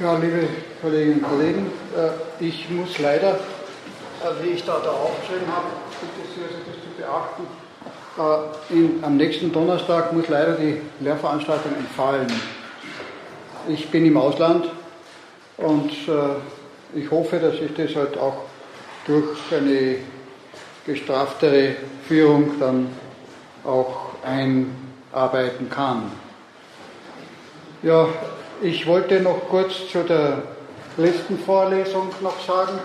Ja, liebe Kolleginnen und Kollegen, äh, ich muss leider, äh, wie ich da, da aufgeschrieben habe, bitte sehr, das zu beachten, äh, in, am nächsten Donnerstag muss leider die Lehrveranstaltung entfallen. Ich bin im Ausland und ich hoffe, dass ich das halt auch durch eine gestraftere Führung dann auch einarbeiten kann. Ja, ich wollte noch kurz zu der letzten Vorlesung noch sagen.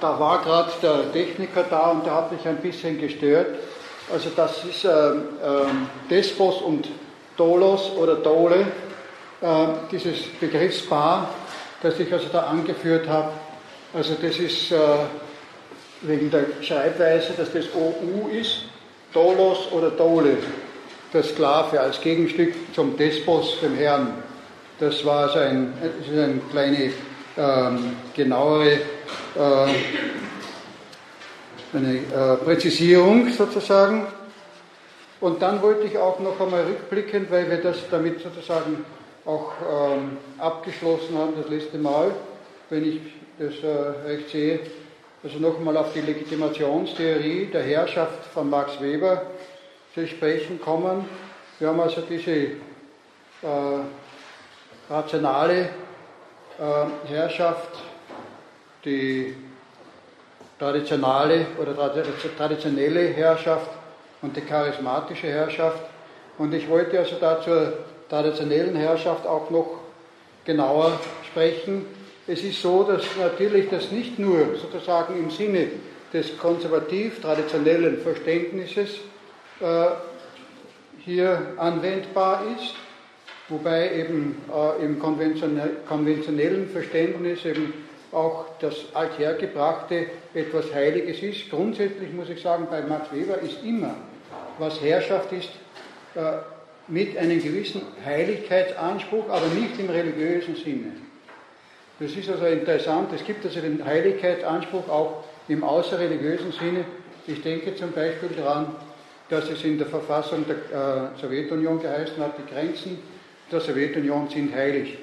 Da war gerade der Techniker da und der hat mich ein bisschen gestört. Also das ist äh, äh, Despos und Dolos oder Dole, äh, dieses Begriffspaar, das ich also da angeführt habe. Also das ist äh, wegen der Schreibweise, dass das OU ist, Dolos oder Dole, der Sklave als Gegenstück zum Despos, dem Herrn. Das war so ein, eine kleine ähm, genauere äh, eine, äh, Präzisierung sozusagen. Und dann wollte ich auch noch einmal rückblicken, weil wir das damit sozusagen auch ähm, abgeschlossen haben, das letzte Mal, wenn ich das äh, recht sehe, also nochmal auf die Legitimationstheorie der Herrschaft von Max Weber zu sprechen kommen. Wir haben also diese äh, rationale äh, Herrschaft, die traditionale oder traditionelle Herrschaft und die charismatische Herrschaft. Und ich wollte also da zur traditionellen Herrschaft auch noch genauer sprechen. Es ist so, dass natürlich das nicht nur sozusagen im Sinne des konservativ-traditionellen Verständnisses äh, hier anwendbar ist, wobei eben äh, im konventionellen Verständnis eben auch das Althergebrachte etwas Heiliges ist. Grundsätzlich muss ich sagen, bei Max Weber ist immer, was Herrschaft ist, äh, mit einem gewissen Heiligkeitsanspruch, aber nicht im religiösen Sinne. Das ist also interessant. Es gibt also den Heiligkeitsanspruch auch im außerreligiösen Sinne. Ich denke zum Beispiel daran, dass es in der Verfassung der äh, Sowjetunion geheißen hat, die Grenzen der Sowjetunion sind heilig.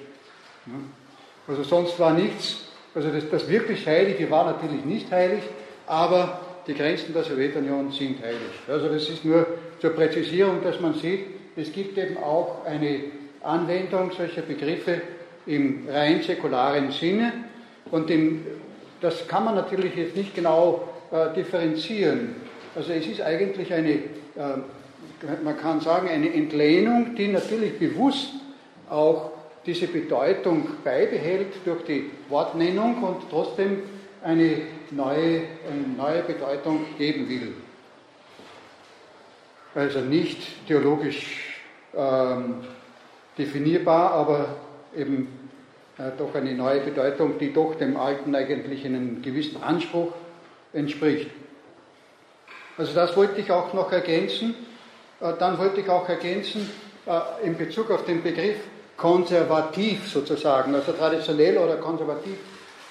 Also sonst war nichts, also das, das wirklich Heilige war natürlich nicht heilig, aber die Grenzen der Sowjetunion sind heilig. Also das ist nur zur Präzisierung, dass man sieht, es gibt eben auch eine Anwendung solcher Begriffe im rein säkularen Sinne und im, das kann man natürlich jetzt nicht genau äh, differenzieren. Also es ist eigentlich eine, äh, man kann sagen, eine Entlehnung, die natürlich bewusst auch diese Bedeutung beibehält durch die Wortnennung und trotzdem eine neue, eine neue Bedeutung geben will. Also nicht theologisch ähm, definierbar, aber eben äh, doch eine neue Bedeutung, die doch dem Alten eigentlich in einem gewissen Anspruch entspricht. Also das wollte ich auch noch ergänzen. Äh, dann wollte ich auch ergänzen äh, in Bezug auf den Begriff konservativ sozusagen, also traditionell oder konservativ.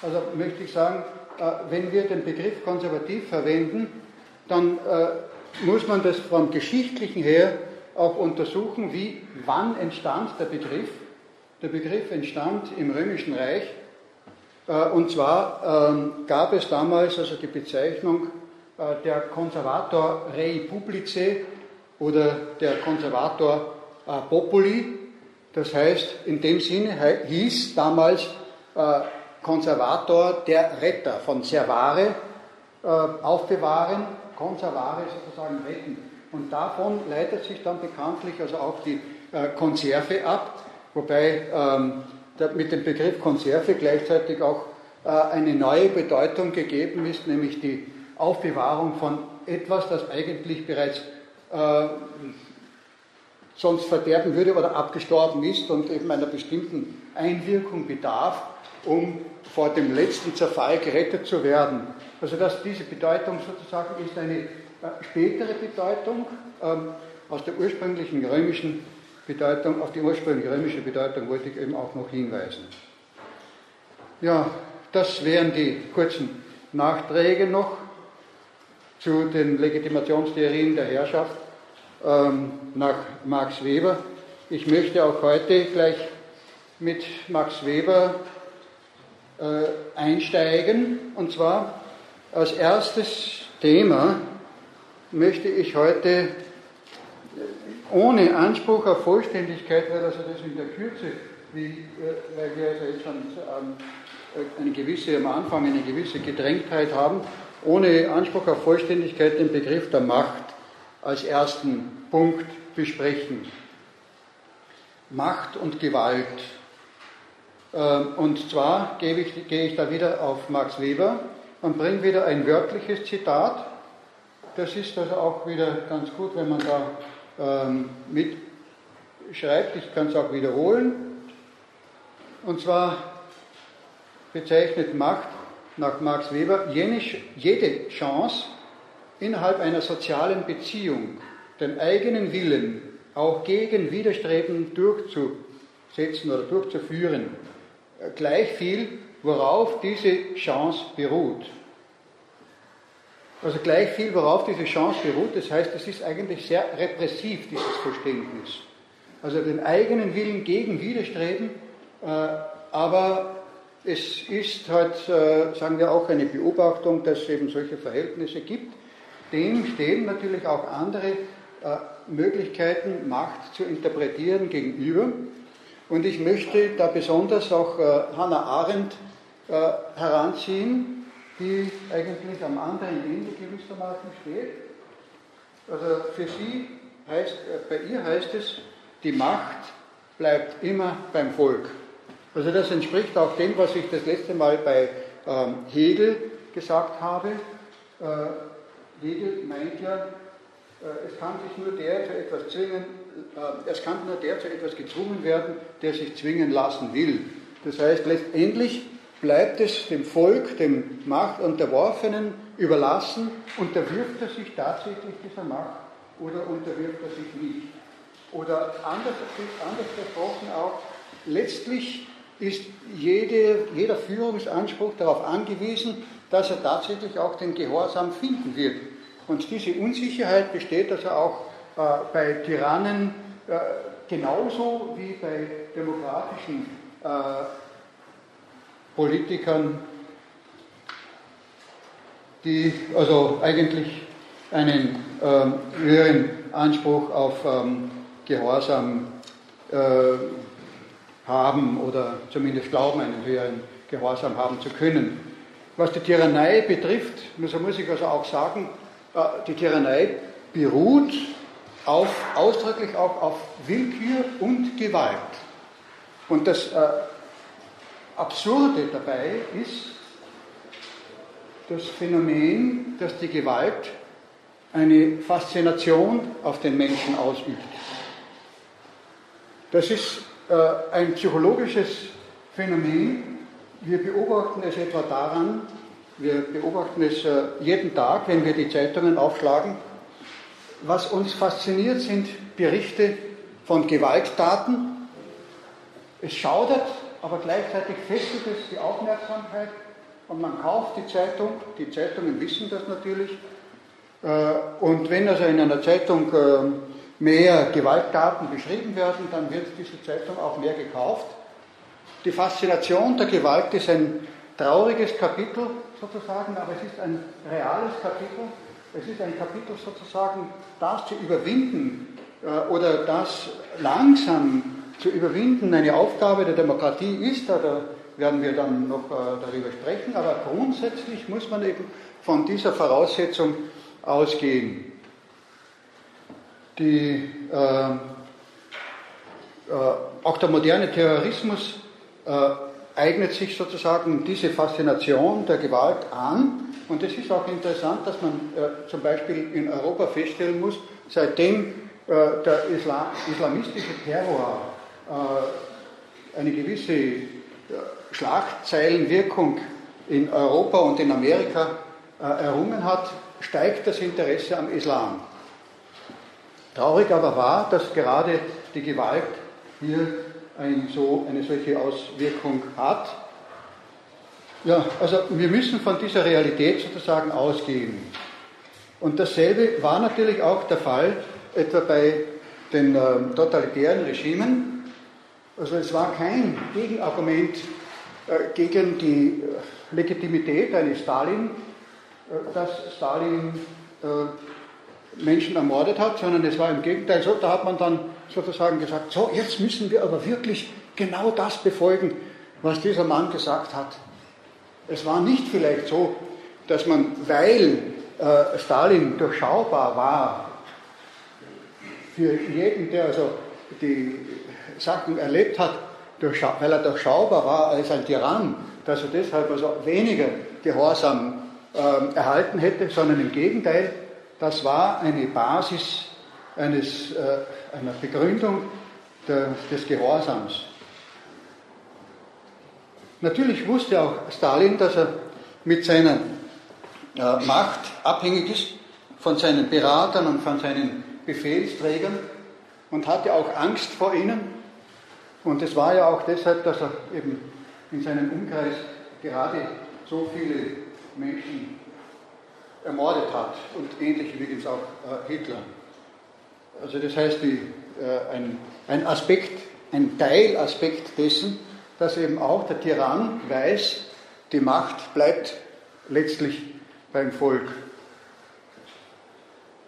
Also möchte ich sagen, äh, wenn wir den Begriff konservativ verwenden, dann muss man das vom Geschichtlichen her auch untersuchen, wie, wann entstand der Begriff. Der Begriff entstand im Römischen Reich und zwar ähm, gab es damals also die Bezeichnung der Konservator Rei Publice oder der Konservator Populi, das heißt, in dem Sinne hieß damals äh, Konservator der Retter von Servare, äh, aufbewahren, Konservare sozusagen retten. Und davon leitet sich dann bekanntlich also auch die äh, Konserve ab, wobei ähm, der, mit dem Begriff Konserve gleichzeitig auch äh, eine neue Bedeutung gegeben ist, nämlich die Aufbewahrung von etwas, das eigentlich bereits äh, sonst verderben würde oder abgestorben ist und eben einer bestimmten Einwirkung bedarf, um vor dem letzten Zerfall gerettet zu werden. Also dass diese Bedeutung sozusagen ist eine äh, spätere Bedeutung ähm, aus der ursprünglichen römischen Bedeutung, auf die ursprüngliche römische Bedeutung wollte ich eben auch noch hinweisen. Ja, das wären die kurzen Nachträge noch zu den Legitimationstheorien der Herrschaft ähm, nach Max Weber. Ich möchte auch heute gleich mit Max Weber einsteigen. Und zwar als erstes Thema möchte ich heute ohne Anspruch auf Vollständigkeit, weil also das in der Kürze, wie, weil wir also jetzt schon ähm, eine gewisse, am Anfang eine gewisse Gedrängtheit haben, ohne Anspruch auf Vollständigkeit den Begriff der Macht als ersten Punkt besprechen. Macht und Gewalt. Ähm, und zwar gehe ich, gehe ich da wieder auf Max Weber und bringe wieder ein wörtliches Zitat. Das ist also auch wieder ganz gut, wenn man da ähm, mitschreibt. Ich kann es auch wiederholen. Und zwar bezeichnet Macht nach Max Weber jede Chance, innerhalb einer sozialen Beziehung den eigenen Willen auch gegen Widerstreben durchzusetzen oder durchzuführen, gleich viel, worauf diese Chance beruht. Also gleich viel, worauf diese Chance beruht, das heißt, es ist eigentlich sehr repressiv, dieses Verständnis. Also den eigenen Willen gegen Widerstreben, äh, aber es ist halt, äh, sagen wir auch, eine Beobachtung, dass es eben solche Verhältnisse gibt. Dem stehen natürlich auch andere äh, Möglichkeiten, Macht zu interpretieren gegenüber. Und ich möchte da besonders auch äh, Hannah Arendt heranziehen, die eigentlich am anderen Ende gewissermaßen steht. Also für sie heißt, bei ihr heißt es, die Macht bleibt immer beim Volk. Also das entspricht auch dem, was ich das letzte Mal bei ähm, Hegel gesagt habe. Hegel meint ja, äh, es kann sich nur der zu etwas zwingen, äh, es kann nur der zu etwas gezwungen werden, der sich zwingen lassen will. Das heißt, letztendlich bleibt es dem Volk, dem Machtunterworfenen überlassen, unterwirft er sich tatsächlich dieser Macht oder unterwirft er sich nicht. Oder anders, anders gesprochen auch, letztlich ist jede, jeder Führungsanspruch darauf angewiesen, dass er tatsächlich auch den Gehorsam finden wird. Und diese Unsicherheit besteht also auch äh, bei Tyrannen äh, genauso wie bei demokratischen äh, Politikern, die also eigentlich einen ähm, höheren Anspruch auf ähm, Gehorsam äh, haben oder zumindest glauben, einen höheren Gehorsam haben zu können. Was die Tyrannei betrifft, muss ich also auch sagen, äh, die Tyrannei beruht auf, ausdrücklich auch auf Willkür und Gewalt. Und das äh, Absurde dabei ist das Phänomen, dass die Gewalt eine Faszination auf den Menschen ausübt. Das ist äh, ein psychologisches Phänomen. Wir beobachten es etwa daran, wir beobachten es äh, jeden Tag, wenn wir die Zeitungen aufschlagen. Was uns fasziniert, sind Berichte von Gewalttaten. Es schaudert, aber gleichzeitig fesselt es die Aufmerksamkeit und man kauft die Zeitung. Die Zeitungen wissen das natürlich. Äh, und wenn also in einer Zeitung mehr Gewalttaten beschrieben werden, dann wird diese Zeitung auch mehr gekauft. Die Faszination der Gewalt ist ein trauriges Kapitel sozusagen, aber es ist ein reales Kapitel. Es ist ein Kapitel sozusagen, das zu überwinden äh, oder das langsam zu überwinden eine Aufgabe der Demokratie ist. Da werden wir dann noch äh, darüber sprechen, aber grundsätzlich muss man eben von dieser Voraussetzung ausgehen die, äh, äh, auch der moderne Terrorismus äh, eignet sich sozusagen diese Faszination der Gewalt an. Und es ist auch interessant, dass man äh, zum Beispiel in Europa feststellen muss, seitdem äh, der Islam, islamistische Terror äh, eine gewisse Schlagzeilenwirkung in Europa und in Amerika errungen hat, steigt das Interesse am Islam. Traurig aber war, dass gerade die Gewalt hier ein so, eine solche Auswirkung hat. Ja, also wir müssen von dieser Realität sozusagen ausgehen. Und dasselbe war natürlich auch der Fall etwa bei den äh, totalitären Regimen. Also es war kein Gegenargument äh, gegen die Legitimität eines Stalin, dass Stalin Menschen ermordet hat, sondern es war im Gegenteil so, da hat man dann sozusagen gesagt, so, jetzt müssen wir aber wirklich genau das befolgen, was dieser Mann gesagt hat. Es war nicht vielleicht so, dass man, weil äh, Stalin durchschaubar war, für jeden, der also die Sachen erlebt hat, weil er durchschaubar war als ein Tyrann, dass er deshalb also weniger Gehorsam äh, erhalten hätte, sondern im Gegenteil, das war eine Basis eines, äh, einer Begründung des Gehorsams. Natürlich wusste auch Stalin, dass er mit seiner äh, Macht abhängig ist von seinen Beratern und von seinen Befehlsträgern und hatte auch Angst vor ihnen. Und es war ja auch deshalb, dass er eben in seinem Umkreis gerade so viele Menschen ermordet hat und ähnlich übrigens auch äh, Hitler. Also das heißt, die, äh, ein, ein Aspekt, ein Teilaspekt dessen, dass eben auch der Tyrann weiß, die Macht bleibt letztlich beim Volk.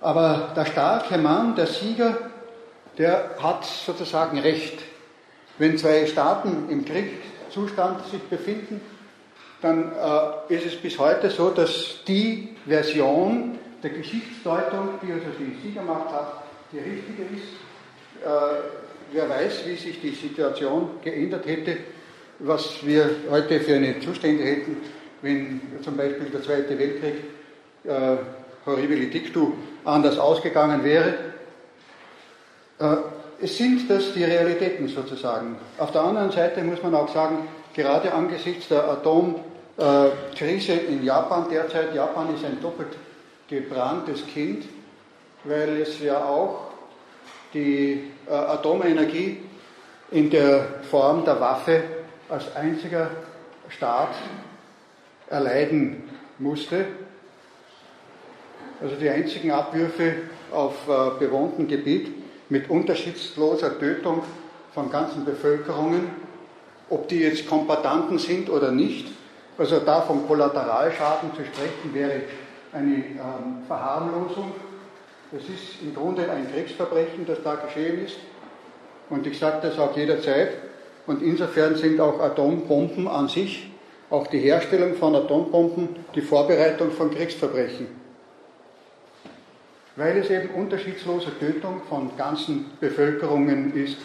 Aber der starke Mann, der Sieger, der hat sozusagen Recht. Wenn zwei Staaten im Kriegszustand sich befinden, dann äh, ist es bis heute so, dass die Version der Geschichtsdeutung, die also die Siegermacht hat, die richtige ist. Äh, wer weiß, wie sich die Situation geändert hätte, was wir heute für eine Zustände hätten, wenn zum Beispiel der Zweite Weltkrieg äh, horribili dictu anders ausgegangen wäre. Äh, es sind das die Realitäten sozusagen. Auf der anderen Seite muss man auch sagen, gerade angesichts der Atomkrise in Japan derzeit, Japan ist ein doppelt gebranntes Kind, weil es ja auch die äh, Atomenergie in der Form der Waffe als einziger Staat erleiden musste. Also die einzigen Abwürfe auf äh, bewohntem Gebiet mit unterschiedsloser Tötung von ganzen Bevölkerungen, ob die jetzt Kombatanten sind oder nicht. Also da vom Kollateralschaden zu sprechen wäre eine ähm, Verharmlosung. Das ist im Grunde ein Kriegsverbrechen, das da geschehen ist. Und ich sage das auch jederzeit. Und insofern sind auch Atombomben an sich auch die Herstellung von Atombomben die Vorbereitung von Kriegsverbrechen. Weil es eben unterschiedslose Tötung von ganzen Bevölkerungen ist,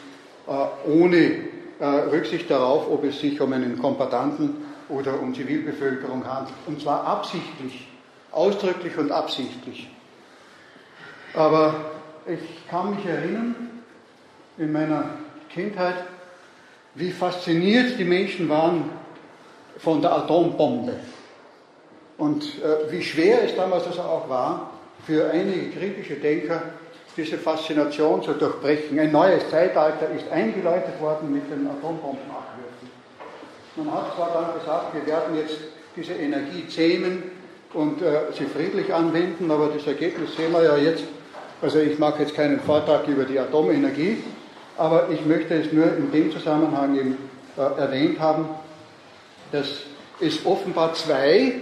äh, ohne äh, Rücksicht darauf, ob es sich um einen Kombatanten oder um Zivilbevölkerung handelt. Und zwar absichtlich, ausdrücklich und absichtlich. Aber ich kann mich erinnern, in meiner Kindheit, wie fasziniert die Menschen waren von der Atombombe. Und äh, wie schwer es damals also auch war, für einige kritische Denker diese Faszination zu durchbrechen. Ein neues Zeitalter ist eingeläutet worden mit den Atombombenabwürfen. Man hat zwar dann gesagt, wir werden jetzt diese Energie zähmen und äh, sie friedlich anwenden, aber das Ergebnis sehen wir ja jetzt. Also ich mache jetzt keinen Vortrag über die Atomenergie, aber ich möchte es nur in dem Zusammenhang eben äh, erwähnt haben, dass es offenbar zwei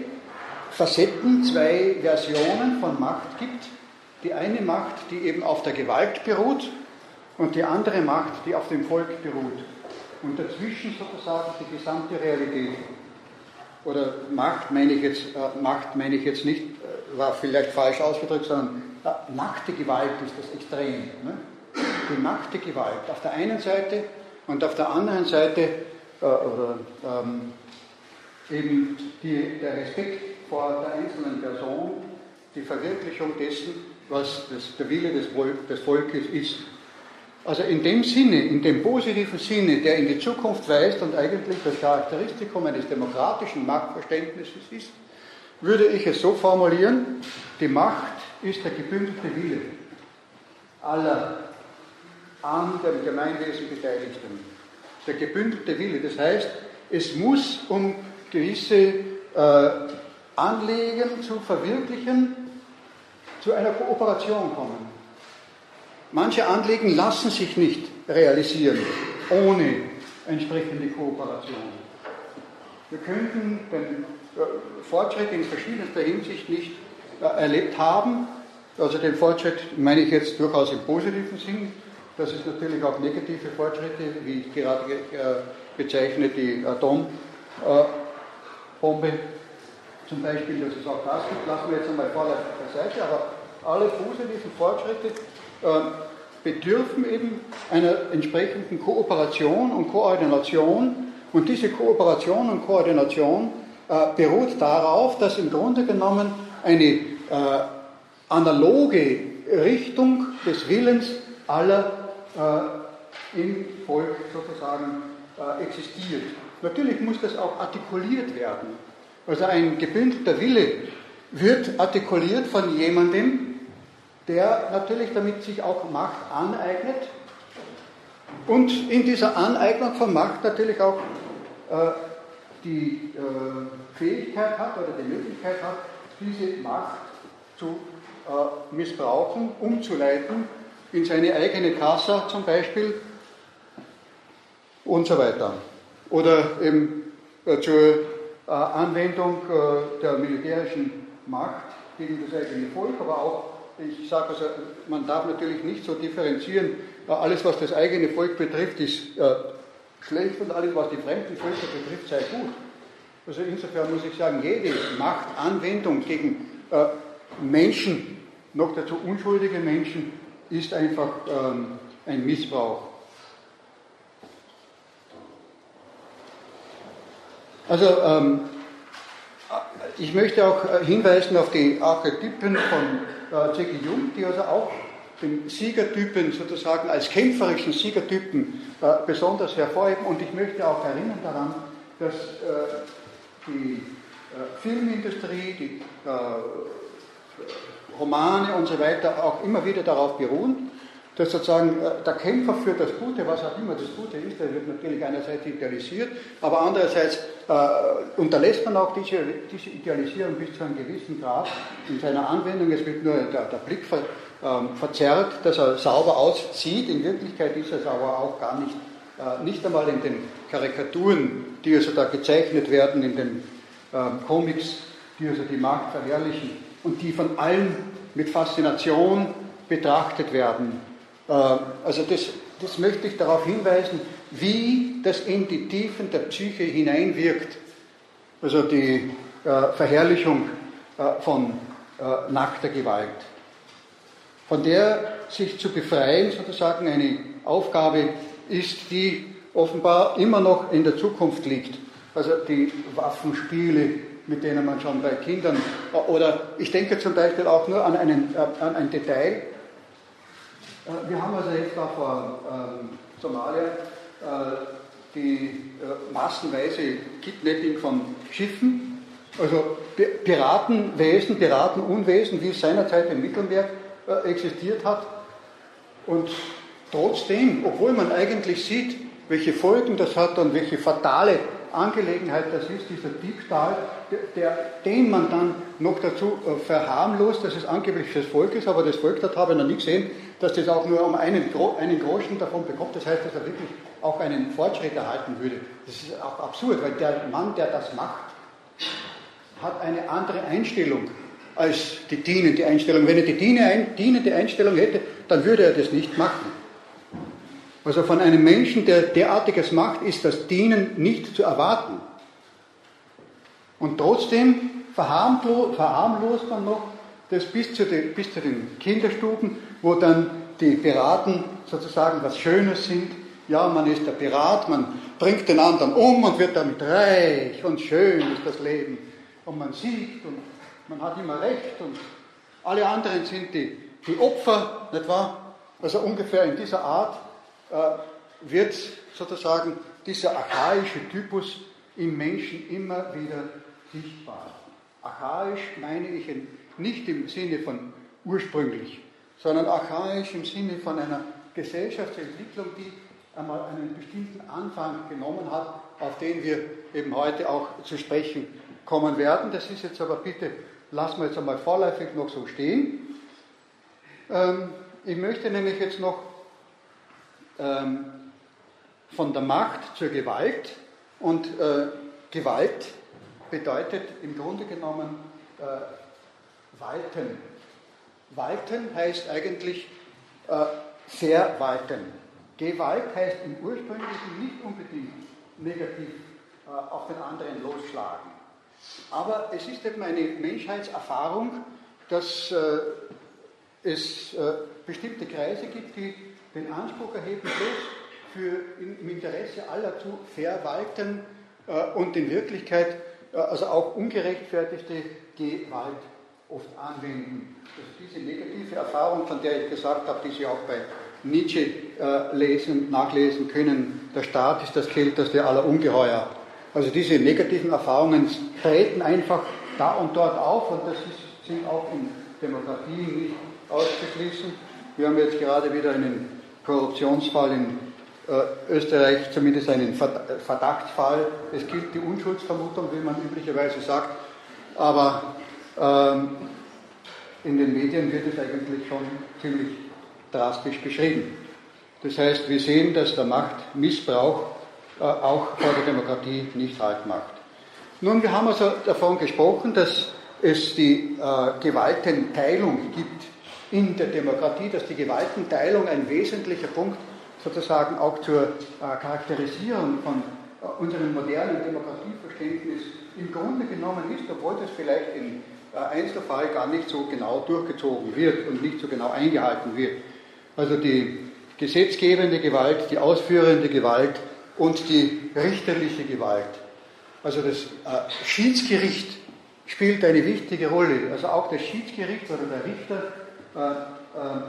Facetten, zwei Versionen von Macht gibt. Die eine Macht, die eben auf der Gewalt beruht und die andere Macht, die auf dem Volk beruht. Und dazwischen sozusagen die gesamte Realität. Oder Macht meine ich jetzt, äh, Macht meine ich jetzt nicht, äh, war vielleicht falsch ausgedrückt, sondern äh, nackte Gewalt ist das Extrem. Ne? Die nackte Gewalt auf der einen Seite und auf der anderen Seite äh, oder ähm, eben die, der Respekt vor der einzelnen Person, die Verwirklichung dessen, was das, der Wille des, des Volkes ist. Also in dem Sinne, in dem positiven Sinne, der in die Zukunft weist und eigentlich das Charakteristikum eines demokratischen Machtverständnisses ist, würde ich es so formulieren, die Macht ist der gebündelte Wille aller an dem Gemeinwesen Beteiligten. Der gebündelte Wille, das heißt, es muss um gewisse äh, Anliegen zu verwirklichen, zu einer Kooperation kommen. Manche Anliegen lassen sich nicht realisieren ohne entsprechende Kooperation. Wir könnten den Fortschritt in verschiedenster Hinsicht nicht erlebt haben. Also den Fortschritt meine ich jetzt durchaus im positiven Sinn, dass es natürlich auch negative Fortschritte, wie ich gerade bezeichne, die Atombombe zum Beispiel, dass es auch das gibt, lassen wir jetzt einmal vorläufig beiseite, aber alle positiven Fortschritte äh, bedürfen eben einer entsprechenden Kooperation und Koordination. Und diese Kooperation und Koordination äh, beruht darauf, dass im Grunde genommen eine äh, analoge Richtung des Willens aller äh, im Volk sozusagen äh, existiert. Natürlich muss das auch artikuliert werden. Also ein gebündelter Wille wird artikuliert von jemandem, der natürlich damit sich auch Macht aneignet und in dieser Aneignung von Macht natürlich auch äh, die äh, Fähigkeit hat oder die Möglichkeit hat, diese Macht zu äh, missbrauchen, umzuleiten in seine eigene Kasse zum Beispiel und so weiter. Oder eben äh, zur äh, Anwendung äh, der militärischen Macht gegen das eigene Volk, aber auch, ich sage also, man darf natürlich nicht so differenzieren, alles was das eigene Volk betrifft, ist schlecht und alles was die fremden Völker betrifft, sei gut. Also insofern muss ich sagen, jede Machtanwendung gegen Menschen, noch dazu unschuldige Menschen, ist einfach ähm, ein Missbrauch. Also ähm, ich möchte auch äh, hinweisen auf die Archetypen von äh, Zeki Jung, die also auch den Siegertypen sozusagen als kämpferischen Siegertypen äh, besonders hervorheben. Und ich möchte auch erinnern daran, dass äh, die äh, Filmindustrie, die äh, Romane und so weiter auch immer wieder darauf beruhen, dass sozusagen äh, der Kämpfer für das Gute, was auch immer das Gute ist, der wird natürlich einerseits idealisiert, aber andererseits äh, unterlässt man auch diese, diese Idealisierung bis zu einem gewissen Grad in seiner Anwendung. Es wird nur der, der Blick ver, ähm, verzerrt, dass er sauber aussieht. In Wirklichkeit ist es aber auch gar nicht, nicht einmal in den Karikaturen, die also da gezeichnet werden, in den ähm, Comics, die also die Macht verherrlichen und die von allen mit Faszination betrachtet werden. Äh, also das, das möchte ich darauf hinweisen, wie das in die Tiefen der Psyche hineinwirkt. Also die äh, Verherrlichung äh, von nackter Gewalt. Von der sich zu befreien sozusagen eine Aufgabe ist, die offenbar immer noch in der Zukunft liegt. Also die Waffenspiele, mit denen man schon bei Kindern, oder ich denke zum Beispiel auch nur an, einen, an ein Detail, äh, wir haben also jetzt da vor ähm, Somalia äh, die äh, massenweise Kidnapping von Schiffen, also Piratenwesen, Piratenunwesen, wie es seinerzeit im Mittelmeer äh, existiert hat. Und trotzdem, obwohl man eigentlich sieht, welche Folgen das hat und welche fatale Angelegenheit das ist, dieser Diebstahl, der, den man dann noch dazu äh, verharmlost, dass es angeblich fürs Volk ist, aber das Volk dort habe ich noch nie gesehen, dass das auch nur um einen, einen Groschen davon bekommt. Das heißt, dass er wirklich auch einen Fortschritt erhalten würde. Das ist auch absurd, weil der Mann, der das macht, hat eine andere Einstellung als die dienende Einstellung. Wenn er die dienende Einstellung hätte, dann würde er das nicht machen. Also von einem Menschen, der derartiges macht, ist das Dienen nicht zu erwarten. Und trotzdem verharmlost man noch das bis zu, den, bis zu den Kinderstuben, wo dann die Piraten sozusagen was Schönes sind. Ja, man ist der Pirat, man bringt den anderen um und wird damit reich und schön ist das Leben. Und man siegt und man hat immer recht und alle anderen sind die, die Opfer, nicht wahr? Also ungefähr in dieser Art wird sozusagen dieser archaische Typus im Menschen immer wieder sichtbar. Archaisch meine ich nicht im Sinne von ursprünglich, sondern archaisch im Sinne von einer Gesellschaftsentwicklung, die einmal einen bestimmten Anfang genommen hat, auf den wir eben heute auch zu sprechen kommen werden. Das ist jetzt aber bitte, lassen wir jetzt einmal vorläufig noch so stehen. Ähm, ich möchte nämlich jetzt noch ähm, von der Macht zur Gewalt und äh, Gewalt bedeutet im Grunde genommen äh, walten. Walten heißt eigentlich äh, verwalten. Gewalt heißt im Ursprünglichen nicht unbedingt negativ äh, auf den anderen losschlagen. Aber es ist eben eine Menschheitserfahrung, dass äh, es äh, bestimmte Kreise gibt, die den Anspruch erheben, bloß für im Interesse aller zu verwalten äh, und in Wirklichkeit äh, also auch ungerechtfertigte Gewalt oft anwenden. Also diese negative Erfahrung, von der ich gesagt habe, die Sie auch bei Nietzsche äh, lesen, nachlesen können, der Staat ist das kälteste aller Ungeheuer. Also diese negativen Erfahrungen treten einfach da und dort auf und das ist, sind auch in Demokratien nicht auszuschließen. Wir haben jetzt gerade wieder einen Korruptionsfall in äh, Österreich, zumindest einen Verdachtsfall. Es gilt die Unschuldsvermutung, wie man üblicherweise sagt, aber ähm, in den Medien wird es eigentlich schon ziemlich drastisch beschrieben. Das heißt, wir sehen, dass der Machtmissbrauch äh, auch vor der Demokratie nicht Halt macht. Nun, wir haben also davon gesprochen, dass es die äh, Gewaltenteilung gibt in der Demokratie, dass die Gewaltenteilung ein wesentlicher Punkt sozusagen auch zur äh, Charakterisierung von äh, unserem modernen Demokratieverständnis im Grunde genommen ist, obwohl das vielleicht im äh, Einzelfall gar nicht so genau durchgezogen wird und nicht so genau eingehalten wird. Also die gesetzgebende Gewalt, die ausführende Gewalt und die richterliche Gewalt. Also das Schiedsgericht spielt eine wichtige Rolle. Also auch das Schiedsgericht oder der Richter äh, äh,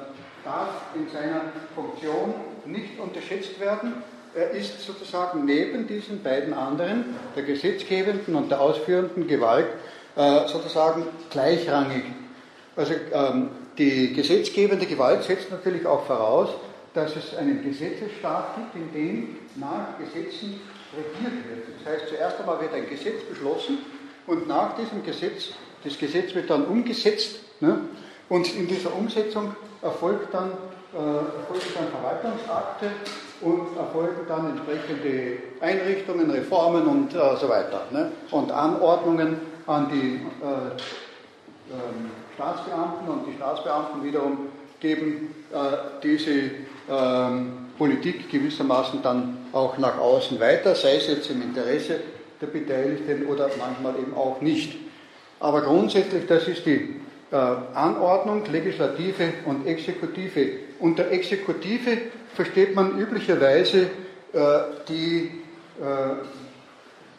darf in seiner Funktion nicht unterschätzt werden. Er ist sozusagen neben diesen beiden anderen, der gesetzgebenden und der ausführenden Gewalt, äh, sozusagen gleichrangig. Also ähm, die gesetzgebende Gewalt setzt natürlich auch voraus, dass es einen Gesetzesstaat gibt, in dem nach Gesetzen regiert wird. Das heißt, zuerst einmal wird ein Gesetz beschlossen und nach diesem Gesetz, das Gesetz wird dann umgesetzt ne? Und in dieser Umsetzung erfolgt dann, äh, erfolgen dann Verwaltungsakte und erfolgen dann entsprechende Einrichtungen, Reformen und äh, so weiter. Ne? Und Anordnungen an die äh, ähm, Staatsbeamten und die Staatsbeamten wiederum geben äh, diese ähm, Politik gewissermaßen dann auch nach außen weiter, sei es jetzt im Interesse der Beteiligten oder manchmal eben auch nicht. Aber grundsätzlich, das ist die Anordnung, Legislative und Exekutive. Unter Exekutive versteht man üblicherweise äh, die äh,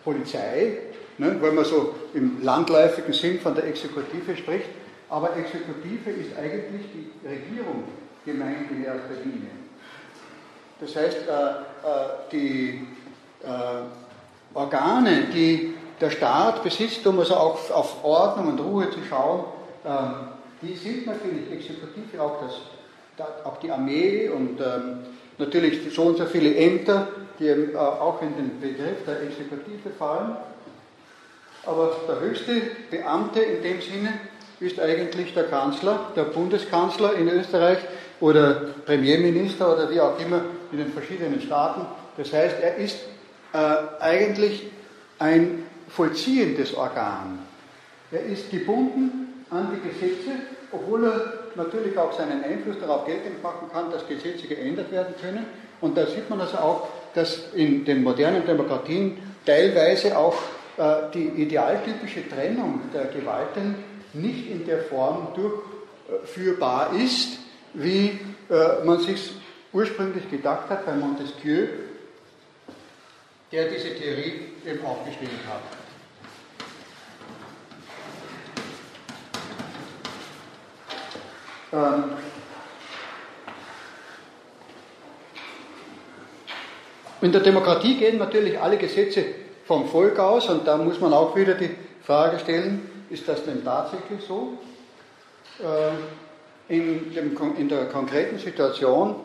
Polizei, ne, weil man so im landläufigen Sinn von der Exekutive spricht. Aber Exekutive ist eigentlich die Regierung gemeint in erster Linie. Das heißt, äh, äh, die äh, Organe, die der Staat besitzt, um also auch auf Ordnung und Ruhe zu schauen, ähm, die sind natürlich Exekutive, auch, das, auch die Armee und ähm, natürlich so und so viele Ämter, die auch in den Begriff der Exekutive fallen. Aber der höchste Beamte in dem Sinne ist eigentlich der Kanzler, der Bundeskanzler in Österreich oder Premierminister oder wie auch immer in den verschiedenen Staaten. Das heißt, er ist äh, eigentlich ein vollziehendes Organ. Er ist gebunden an die Gesetze, obwohl er natürlich auch seinen Einfluss darauf geltend machen kann, dass Gesetze geändert werden können. Und da sieht man also auch, dass in den modernen Demokratien teilweise auch äh, die idealtypische Trennung der Gewalten nicht in der Form durchführbar ist, wie äh, man sich ursprünglich gedacht hat bei Montesquieu, der diese Theorie eben aufgestellt hat. Ähm, in der Demokratie gehen natürlich alle Gesetze vom Volk aus und da muss man auch wieder die Frage stellen, ist das denn tatsächlich so? Äh, in, dem, in der konkreten Situation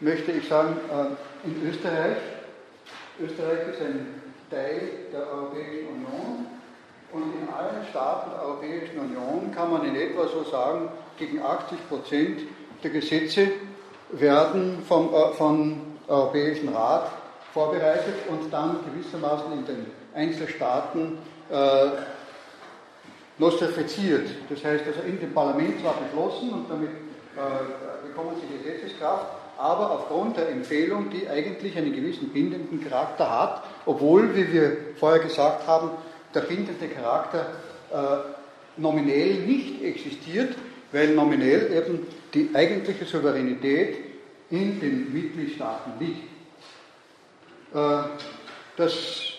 möchte ich sagen, äh, in Österreich, Österreich ist ein Teil der Europäischen Union und in allen Staaten der Europäischen Union kann man in etwa so sagen, gegen 80 Prozent der Gesetze werden vom, äh, vom Europäischen Rat vorbereitet und dann gewissermaßen in den Einzelstaaten äh, nostrifiziert. Das heißt also in dem Parlament zwar beschlossen und damit äh, bekommen sie Gesetzeskraft, aber aufgrund der Empfehlung, die eigentlich einen gewissen bindenden Charakter hat, obwohl, wie wir vorher gesagt haben, der bindende Charakter äh, nominell nicht existiert, weil nominell eben die eigentliche Souveränität in den Mitgliedstaaten liegt. Äh, das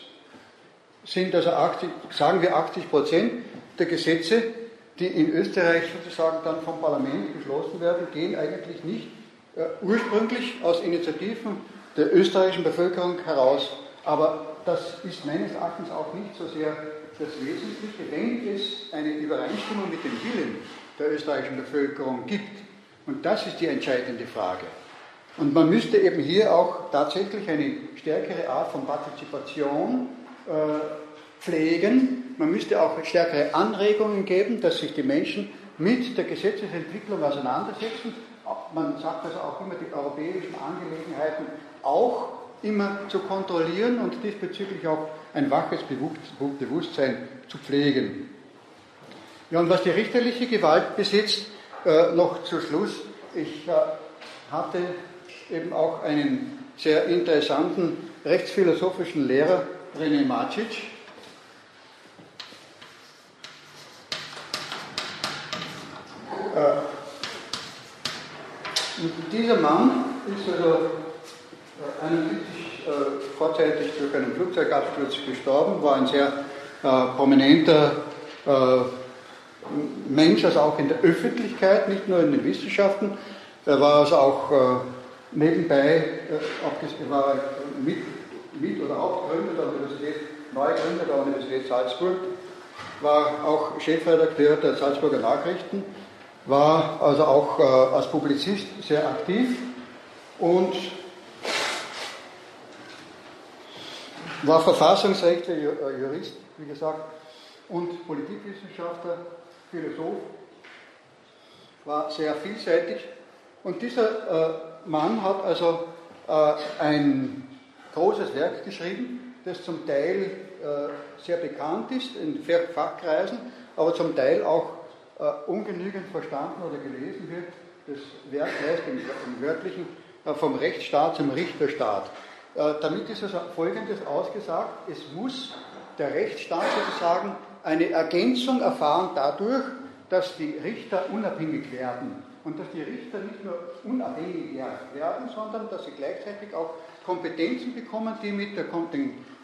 sind also 80, sagen wir 80 Prozent der Gesetze, die in Österreich sozusagen dann vom Parlament beschlossen werden, gehen eigentlich nicht äh, ursprünglich aus Initiativen der österreichischen Bevölkerung heraus. Aber das ist meines Erachtens auch nicht so sehr das Wesentliche, wenn es eine Übereinstimmung mit dem Willen der österreichischen Bevölkerung gibt. Und das ist die entscheidende Frage. Und man müsste eben hier auch tatsächlich eine stärkere Art von Partizipation äh, pflegen. Man müsste auch stärkere Anregungen geben, dass sich die Menschen mit der Gesetzesentwicklung auseinandersetzen. Man sagt also auch immer, die europäischen Angelegenheiten auch immer zu kontrollieren und diesbezüglich auch ein waches Bewusstsein zu pflegen. Ja, und was die richterliche Gewalt besitzt, äh, noch zu Schluss. Ich äh, hatte eben auch einen sehr interessanten rechtsphilosophischen Lehrer, René Macic. Äh, dieser Mann ist also 71 äh, vorzeitig durch einen Flugzeugabsturz gestorben, war ein sehr äh, prominenter äh, Mensch, also auch in der Öffentlichkeit, nicht nur in den Wissenschaften. Er war also auch äh, nebenbei äh, war mit, mit oder Hauptgründer der Universität, Neugründer der Universität Salzburg, war auch Chefredakteur der Salzburger Nachrichten, war also auch äh, als Publizist sehr aktiv und war Verfassungsrechtler, äh, Jurist, wie gesagt, und Politikwissenschaftler, Philosoph, war sehr vielseitig. Und dieser äh, Mann hat also äh, ein großes Werk geschrieben, das zum Teil sehr bekannt ist in Fachkreisen, aber zum Teil auch ungenügend verstanden oder gelesen wird. Das Werk heißt im, im Wörtlichen vom Rechtsstaat zum Richterstaat. Äh, damit ist also Folgendes ausgesagt, es muss der Rechtsstaat sozusagen eine Ergänzung erfahren dadurch, dass die Richter unabhängig werden. Und dass die Richter nicht nur unabhängig werden, sondern dass sie gleichzeitig auch Kompetenzen bekommen, die mit der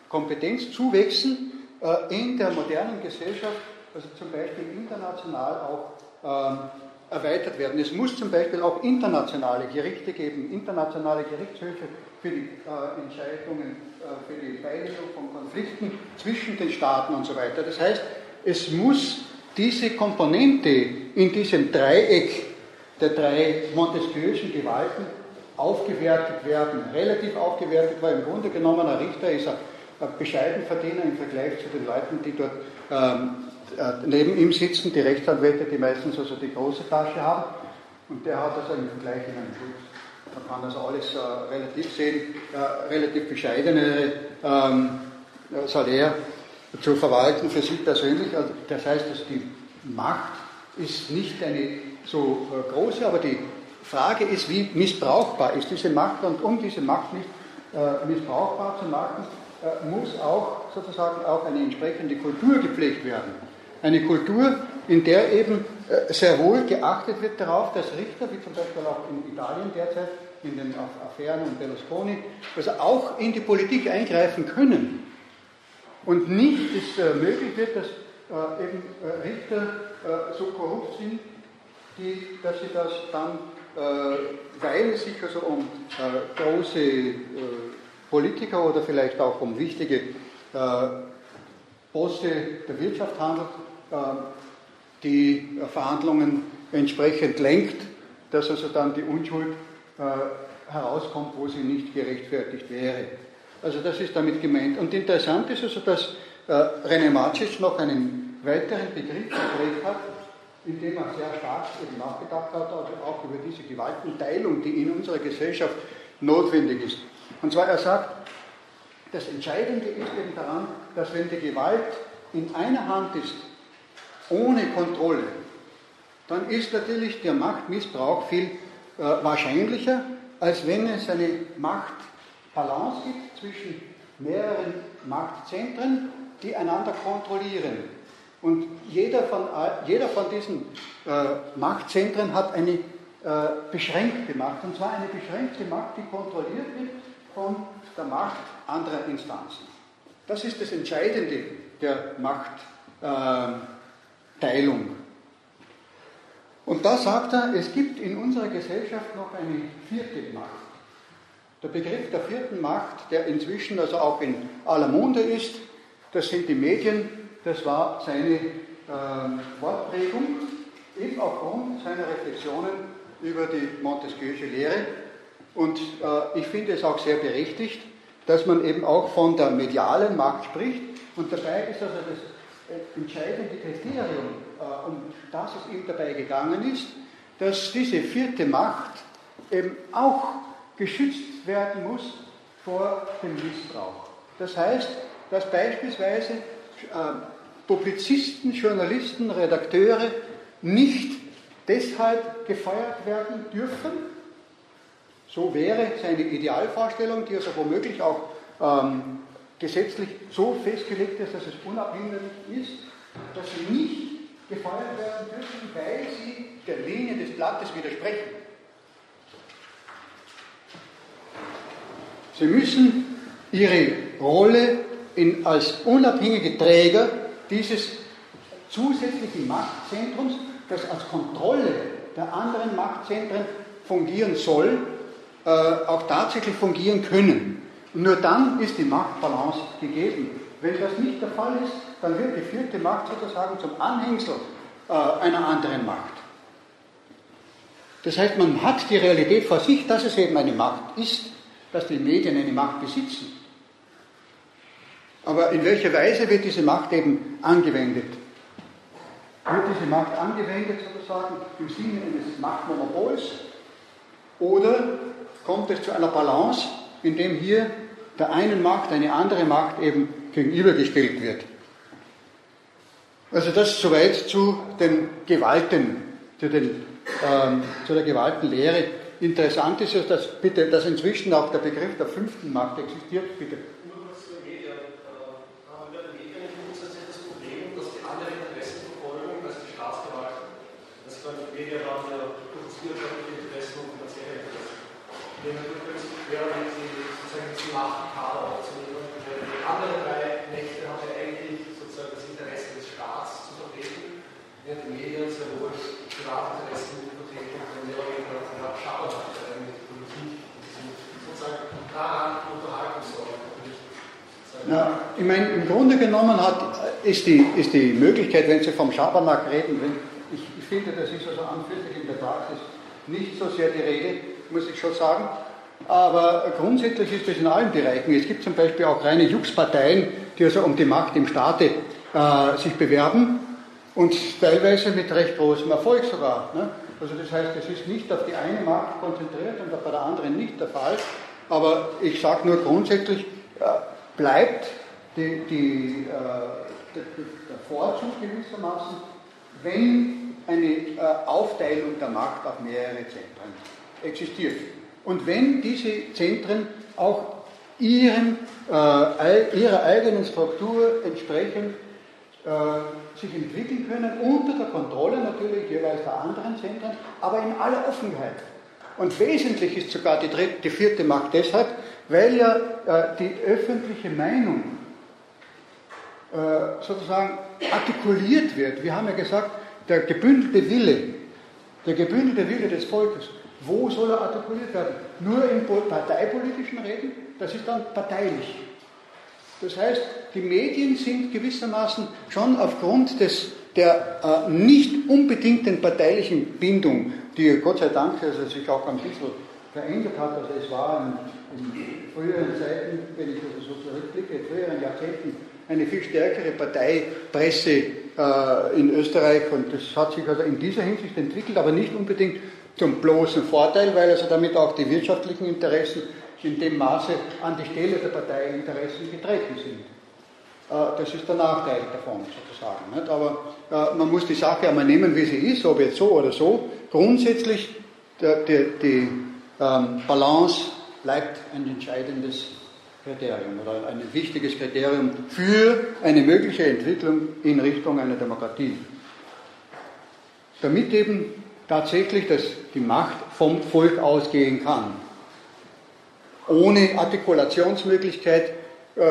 Kompetenzzuwächsen äh, in der modernen Gesellschaft, also zum Beispiel international auch ähm, erweitert werden. Es muss zum Beispiel auch internationale Gerichte geben, internationale Gerichtshöfe für die äh, Entscheidungen, äh, für die Beilegung von Konflikten zwischen den Staaten und so weiter. Das heißt, es muss diese Komponente in diesem Dreieck der drei montesquieuischen Gewalten aufgewertet werden, relativ aufgewertet, weil im Grunde genommen ein Richter ist ein, ein bescheiden Verdiener im Vergleich zu den Leuten, die dort ähm, äh, neben ihm sitzen, die Rechtsanwälte, die meistens also die große Tasche haben. Und der hat also im Vergleich in einem Schutz. Man kann also alles äh, relativ sehen, äh, relativ bescheidene ähm, Salär zu verwalten für sich persönlich. Also das heißt, dass die Macht ist nicht eine so äh, große, aber die Frage ist, wie missbrauchbar ist diese Macht und um diese Macht nicht äh, missbrauchbar zu machen, äh, muss auch sozusagen auch eine entsprechende Kultur gepflegt werden. Eine Kultur, in der eben äh, sehr wohl geachtet wird darauf, dass Richter, wie zum Beispiel auch in Italien derzeit, in den Affären um Berlusconi, also auch in die Politik eingreifen können. Und nicht es äh, möglich wird, dass äh, eben Richter so korrupt sind, die, dass sie das dann, weil es sich also um große Politiker oder vielleicht auch um wichtige Poste der Wirtschaft handelt, die Verhandlungen entsprechend lenkt, dass also dann die Unschuld äh, herauskommt, wo sie nicht gerechtfertigt wäre. Also das ist damit gemeint. Und interessant ist also, dass äh, René Macic noch einen weiteren Begriff geprägt hat, in dem er sehr stark eben nachgedacht hat, also auch über diese Gewaltenteilung, die in unserer Gesellschaft notwendig ist. Und zwar er sagt, Das Entscheidende ist eben daran, dass wenn die Gewalt in einer Hand ist, ohne Kontrolle, dann ist natürlich der Machtmissbrauch viel äh, wahrscheinlicher, als wenn es eine Machtbalance gibt zwischen mehreren Machtzentren, die einander kontrollieren. Und jeder von, jeder von diesen äh, Machtzentren hat eine äh, beschränkte Macht, und zwar eine beschränkte Macht, die kontrolliert wird von der Macht anderer Instanzen. Das ist das Entscheidende der Machtteilung. Und da sagt er, es gibt in unserer Gesellschaft noch eine vierte Macht. Der Begriff der vierten Macht, der inzwischen also auch in aller Munde ist, das sind die Medien, das war seine äh, Wortprägung, eben aufgrund seiner Reflexionen über die Montesquieu'sche Lehre. Und äh, ich finde es auch sehr berechtigt, dass man eben auch von der medialen Macht spricht. Und dabei ist also das äh, entscheidende Kriterium, äh, um das es ihm dabei gegangen ist, dass diese vierte Macht eben auch geschützt werden muss vor dem Missbrauch. Das heißt, dass beispielsweise äh, Publizisten, Journalisten, Redakteure nicht deshalb gefeuert werden dürfen, so wäre seine Idealvorstellung, die also womöglich auch ähm, gesetzlich so festgelegt ist, dass es unabhängig ist, dass sie nicht gefeuert werden dürfen, weil sie der Linie des Blattes widersprechen. Sie müssen ihre Rolle in, als unabhängige Träger dieses zusätzlichen Machtzentrums, das als Kontrolle der anderen Machtzentren fungieren soll, äh, auch tatsächlich fungieren können. Nur dann ist die Machtbalance gegeben. Wenn das nicht der Fall ist, dann wird die vierte Macht sozusagen zum Anhängsel äh, einer anderen Macht. Das heißt, man hat die Realität vor sich, dass es eben eine Macht ist, dass die Medien eine Macht besitzen. Aber in welcher Weise wird diese Macht eben angewendet? Wird diese Macht angewendet sozusagen im Sinne eines Machtmonopols oder kommt es zu einer Balance, in dem hier der einen Macht eine andere Macht eben gegenübergestellt wird. Also das soweit zu den Gewalten, zu, den, ähm, zu der Gewaltenlehre. Interessant ist es, dass, bitte, dass inzwischen auch der Begriff der fünften Macht existiert. Bitte. Genommen hat, ist, die, ist die Möglichkeit, wenn Sie vom Schabernack reden, ich, ich, finde, das ist also an für sich in der Praxis nicht so sehr die Rede, muss ich schon sagen. Aber grundsätzlich ist das in allen Bereichen. Es gibt zum Beispiel auch reine Jux-Parteien, die also um die Macht im Staate äh, sich bewerben und teilweise mit recht großem Erfolg sogar. Ne? Also das heißt, es ist nicht auf die eine Macht konzentriert und bei der anderen nicht der Fall. Aber ich sage nur grundsätzlich, äh, bleibt die, die, äh, der, der, Vorzug gewissermaßen, wenn eine äh, Aufteilung der Macht auf mehrere Zentren existiert. Und wenn diese Zentren auch ihrem, äh, ihrer eigenen Struktur entsprechend äh, sich entwickeln können, unter der Kontrolle natürlich jeweils der anderen Zentren, aber in aller Offenheit. Und wesentlich ist sogar die, dritte, die vierte Macht deshalb, weil ja äh, die öffentliche Meinung äh, sozusagen artikuliert wird. Wir haben ja gesagt, der gebündelte Wille, der gebündelte Wille des Volkes, wo soll er artikuliert werden? Nur in parteipolitischen Reden? Das ist dann parteilich. Das heißt, die Medien sind gewissermaßen schon aufgrund des, der äh, nicht unbedingten parteilichen Bindung, die Gott sei Dank also sich auch ein bisschen verändert hat. Also es war in, in früheren Zeiten, wenn ich also so zurückblicke, in früheren Jahrzehnten eine viel stärkere Parteipresse äh, in Österreich und das hat sich also in dieser Hinsicht entwickelt, aber nicht unbedingt zum bloßen Vorteil, weil also damit auch die wirtschaftlichen Interessen in dem Maße an die Stelle der Parteiinteressen getreten sind. Äh, das ist der Nachteil davon sozusagen. Aber äh, man muss die Sache einmal nehmen, wie sie ist, ob jetzt so oder so. Grundsätzlich die, die ähm, Balance bleibt ein entscheidendes Kriterium oder ein wichtiges Kriterium für eine mögliche Entwicklung in Richtung einer Demokratie. Damit eben tatsächlich dass die Macht vom Volk ausgehen kann. Ohne Artikulationsmöglichkeit, äh,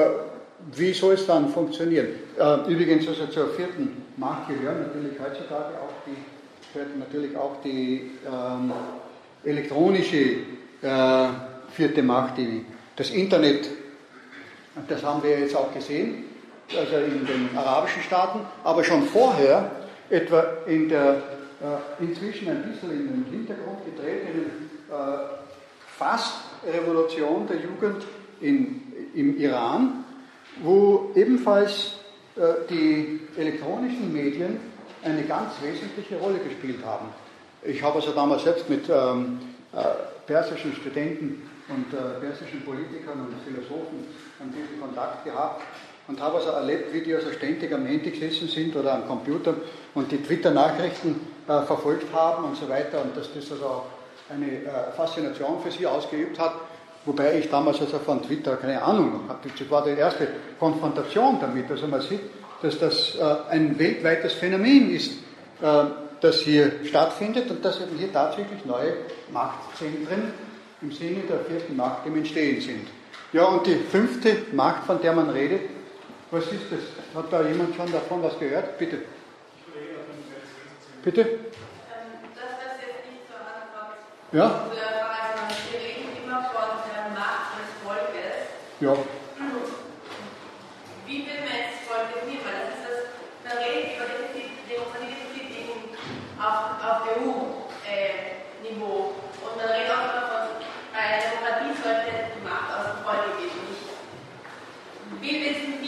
wie soll es dann funktionieren? Äh, übrigens, also zur vierten Macht gehören natürlich heutzutage auch die, gehört natürlich auch die ähm, elektronische äh, vierte Macht, die, das Internet. Und das haben wir jetzt auch gesehen, also in den arabischen Staaten, aber schon vorher, etwa in der äh, inzwischen ein bisschen in den Hintergrund getretenen äh, Fast-Revolution der Jugend in, im Iran, wo ebenfalls äh, die elektronischen Medien eine ganz wesentliche Rolle gespielt haben. Ich habe also damals selbst mit ähm, äh, persischen Studenten und äh, persischen Politikern und Philosophen an diesem Kontakt gehabt und habe also erlebt, wie die also ständig am Handy gesessen sind oder am Computer und die Twitter-Nachrichten äh, verfolgt haben und so weiter und dass das also eine äh, Faszination für sie ausgeübt hat, wobei ich damals also von Twitter keine Ahnung hatte. Das war die erste Konfrontation damit. Also man sieht, dass das äh, ein weltweites Phänomen ist, äh, das hier stattfindet und dass eben hier tatsächlich neue Machtzentren im Sinne der vierten Macht im Entstehen sind. Ja, und die fünfte Macht, von der man redet, was ist das? Hat da jemand schon davon was gehört? Bitte. Bitte? Ähm, dass das jetzt nicht zur Antwort ja? zu der Frage, wir reden immer von der Macht des Volkes. Ja.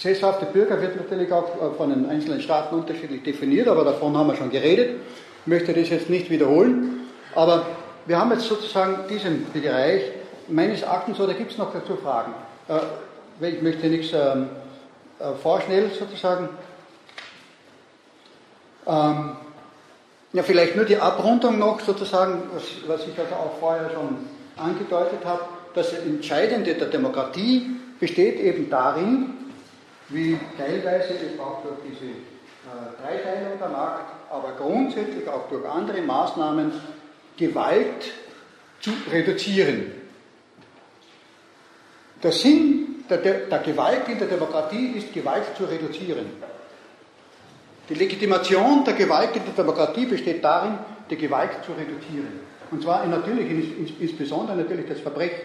sesshafte Bürger wird natürlich auch äh, von den einzelnen Staaten unterschiedlich definiert, aber davon haben wir schon geredet. Ich möchte das jetzt nicht wiederholen. Aber wir haben jetzt sozusagen diesen Bereich meines Erachtens, oder gibt es noch dazu Fragen? Äh, ich möchte nichts ähm, äh, vorschnell sozusagen. Ähm, ja, vielleicht nur die Abrundung noch sozusagen, was, ich also auch vorher schon angedeutet habe. Das Entscheidende der Demokratie besteht eben darin, wie teilweise eben auch durch diese äh, Dreiteilung der Macht, aber grundsätzlich auch durch andere Maßnahmen Gewalt zu reduzieren. Der Sinn der, der, der Gewalt in der Demokratie ist, Gewalt zu reduzieren. Die Legitimation der Gewalt in der Demokratie besteht darin, die Gewalt zu reduzieren. Und zwar natürlich, insbesondere natürlich das Verbrechen.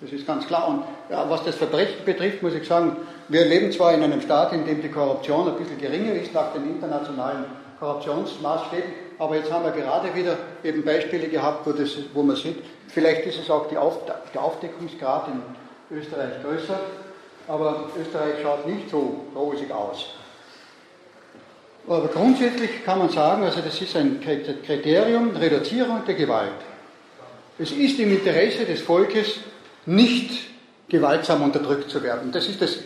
Das ist ganz klar. Und ja, was das Verbrechen betrifft, muss ich sagen, wir leben zwar in einem Staat, in dem die Korruption ein bisschen geringer ist nach den internationalen Korruptionsmaßstäben, aber jetzt haben wir gerade wieder eben Beispiele gehabt, wo, das, wo man sieht, vielleicht ist es auch Auf, der Aufdeckungsgrad in Österreich größer, aber Österreich schaut nicht so rosig aus. Aber grundsätzlich kann man sagen, also das ist ein Kriterium, Reduzierung der Gewalt. Es ist im Interesse des Volkes, nicht gewaltsam unterdrückt zu werden. Das ist das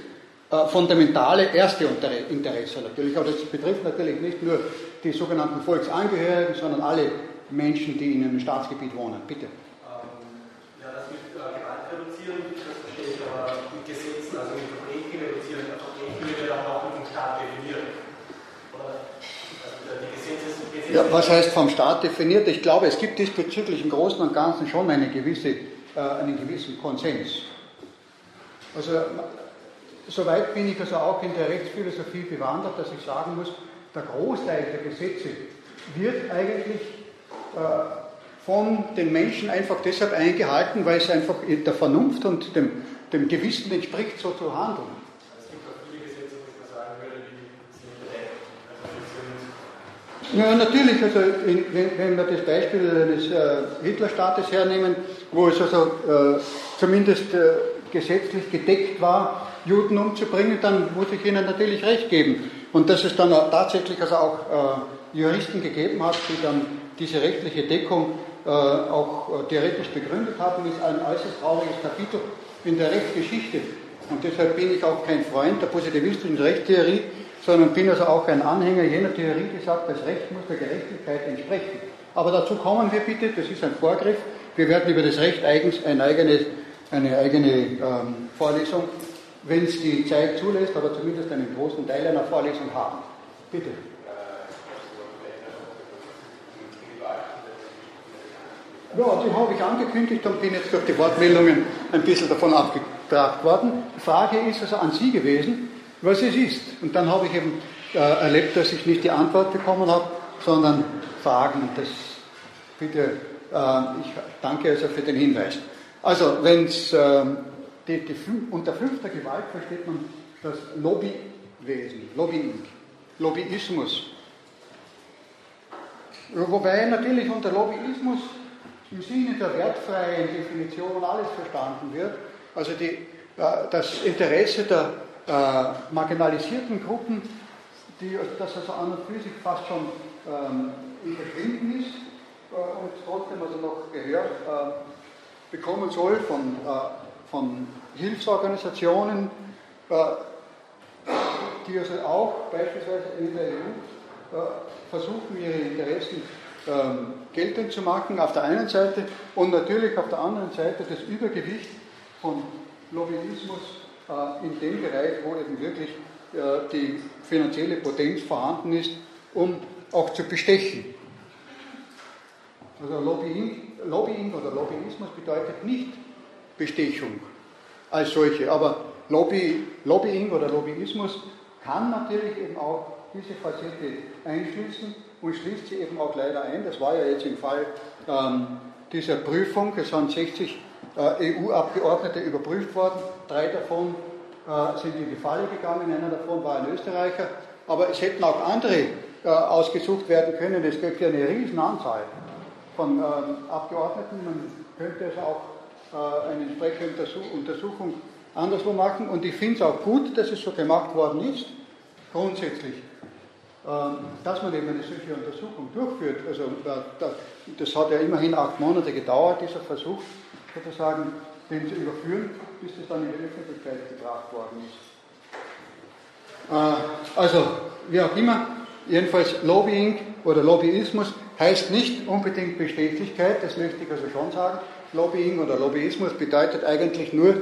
äh, fundamentale erste Interesse natürlich. Aber das betrifft natürlich nicht nur die sogenannten Volksangehörigen, sondern alle Menschen, die in einem Staatsgebiet wohnen. Bitte. Ja, was heißt vom Staat definiert? Ich glaube, es gibt diesbezüglich im Großen und Ganzen schon eine gewisse, äh, einen gewissen Konsens. Also, Soweit bin ich also auch in der Rechtsphilosophie bewandert, dass ich sagen muss, der Großteil der Gesetze wird eigentlich äh, von den Menschen einfach deshalb eingehalten, weil es einfach der Vernunft und dem, dem Gewissen entspricht, so zu handeln. Es gibt auch viele Gesetze, die man sagen würde, also, die sind ja, natürlich, also in, wenn, wenn, wir das Beispiel eines äh, Hitlerstaates hernehmen, wo es also äh, zumindest äh, gesetzlich gedeckt war, Juden umzubringen, dann muss ich Ihnen natürlich recht geben. Und dass es dann tatsächlich also auch äh, Juristen gegeben hat, die dann diese rechtliche Deckung äh, auch äh, theoretisch begründet haben, ist ein äußerst trauriges Kapitel in der Rechtsgeschichte. Und deshalb bin ich auch kein Freund der positivistischen Rechtstheorie, sondern bin also auch ein Anhänger jener Theorie, die sagt, das Recht muss der Gerechtigkeit entsprechen. Aber dazu kommen wir bitte, das ist ein Vorgriff. Wir werden über das Recht eigens ein eigenes, eine eigene ähm, Vorlesung, wenn es die Zeit zulässt, aber zumindest einen großen Teil einer Vorlesung haben. Bitte. Ja, die habe ich angekündigt und bin jetzt durch die Wortmeldungen ein bisschen davon abgetragt worden. Die Frage ist also an Sie gewesen, was es ist. Und dann habe ich eben äh, erlebt, dass ich nicht die Antwort bekommen habe, sondern Fragen. Das bitte, äh, ich danke also für den Hinweis. Also, wenn es äh, die, die, unter fünfter Gewalt versteht man das Lobbywesen, Lobbying, Lobbyismus. Wobei natürlich unter Lobbyismus im Sinne der wertfreien Definition alles verstanden wird. Also die, äh, das Interesse der äh, marginalisierten Gruppen, die, das also an und für sich fast schon ähm, überschritten ist äh, und trotzdem also noch Gehör äh, bekommen soll von, äh, von Hilfsorganisationen, äh, die also auch beispielsweise in der EU äh, versuchen, ihre Interessen ähm, geltend zu machen, auf der einen Seite, und natürlich auf der anderen Seite das Übergewicht von Lobbyismus äh, in dem Bereich, wo eben wirklich die finanzielle Potenz vorhanden ist, um auch zu bestechen. Also Lobbying, Lobbying oder Lobbyismus bedeutet nicht Bestechung als solche, aber Lobby, Lobbying oder Lobbyismus kann natürlich eben auch diese Facette einschließen und schließt sie eben auch leider ein. Das war ja jetzt im Fall ähm, dieser Prüfung. Es sind 60 äh, EU-Abgeordnete überprüft worden. Drei davon äh, sind in die Falle gegangen. Einer davon war ein Österreicher. Aber es hätten auch andere äh, ausgesucht werden können. Es gibt ja eine Riesenanzahl von ähm, Abgeordneten. Man könnte also auch eine entsprechende Untersuchung anderswo machen. Und ich finde es auch gut, dass es so gemacht worden ist, grundsätzlich. Ähm, dass man eben eine solche Untersuchung durchführt. Also das hat ja immerhin acht Monate gedauert, dieser Versuch, sozusagen den zu überführen, bis das dann in die Öffentlichkeit gebracht worden ist. Äh, also, wie auch immer, jedenfalls Lobbying oder Lobbyismus heißt nicht unbedingt Bestechlichkeit, das möchte ich also schon sagen. Lobbying oder Lobbyismus bedeutet eigentlich nur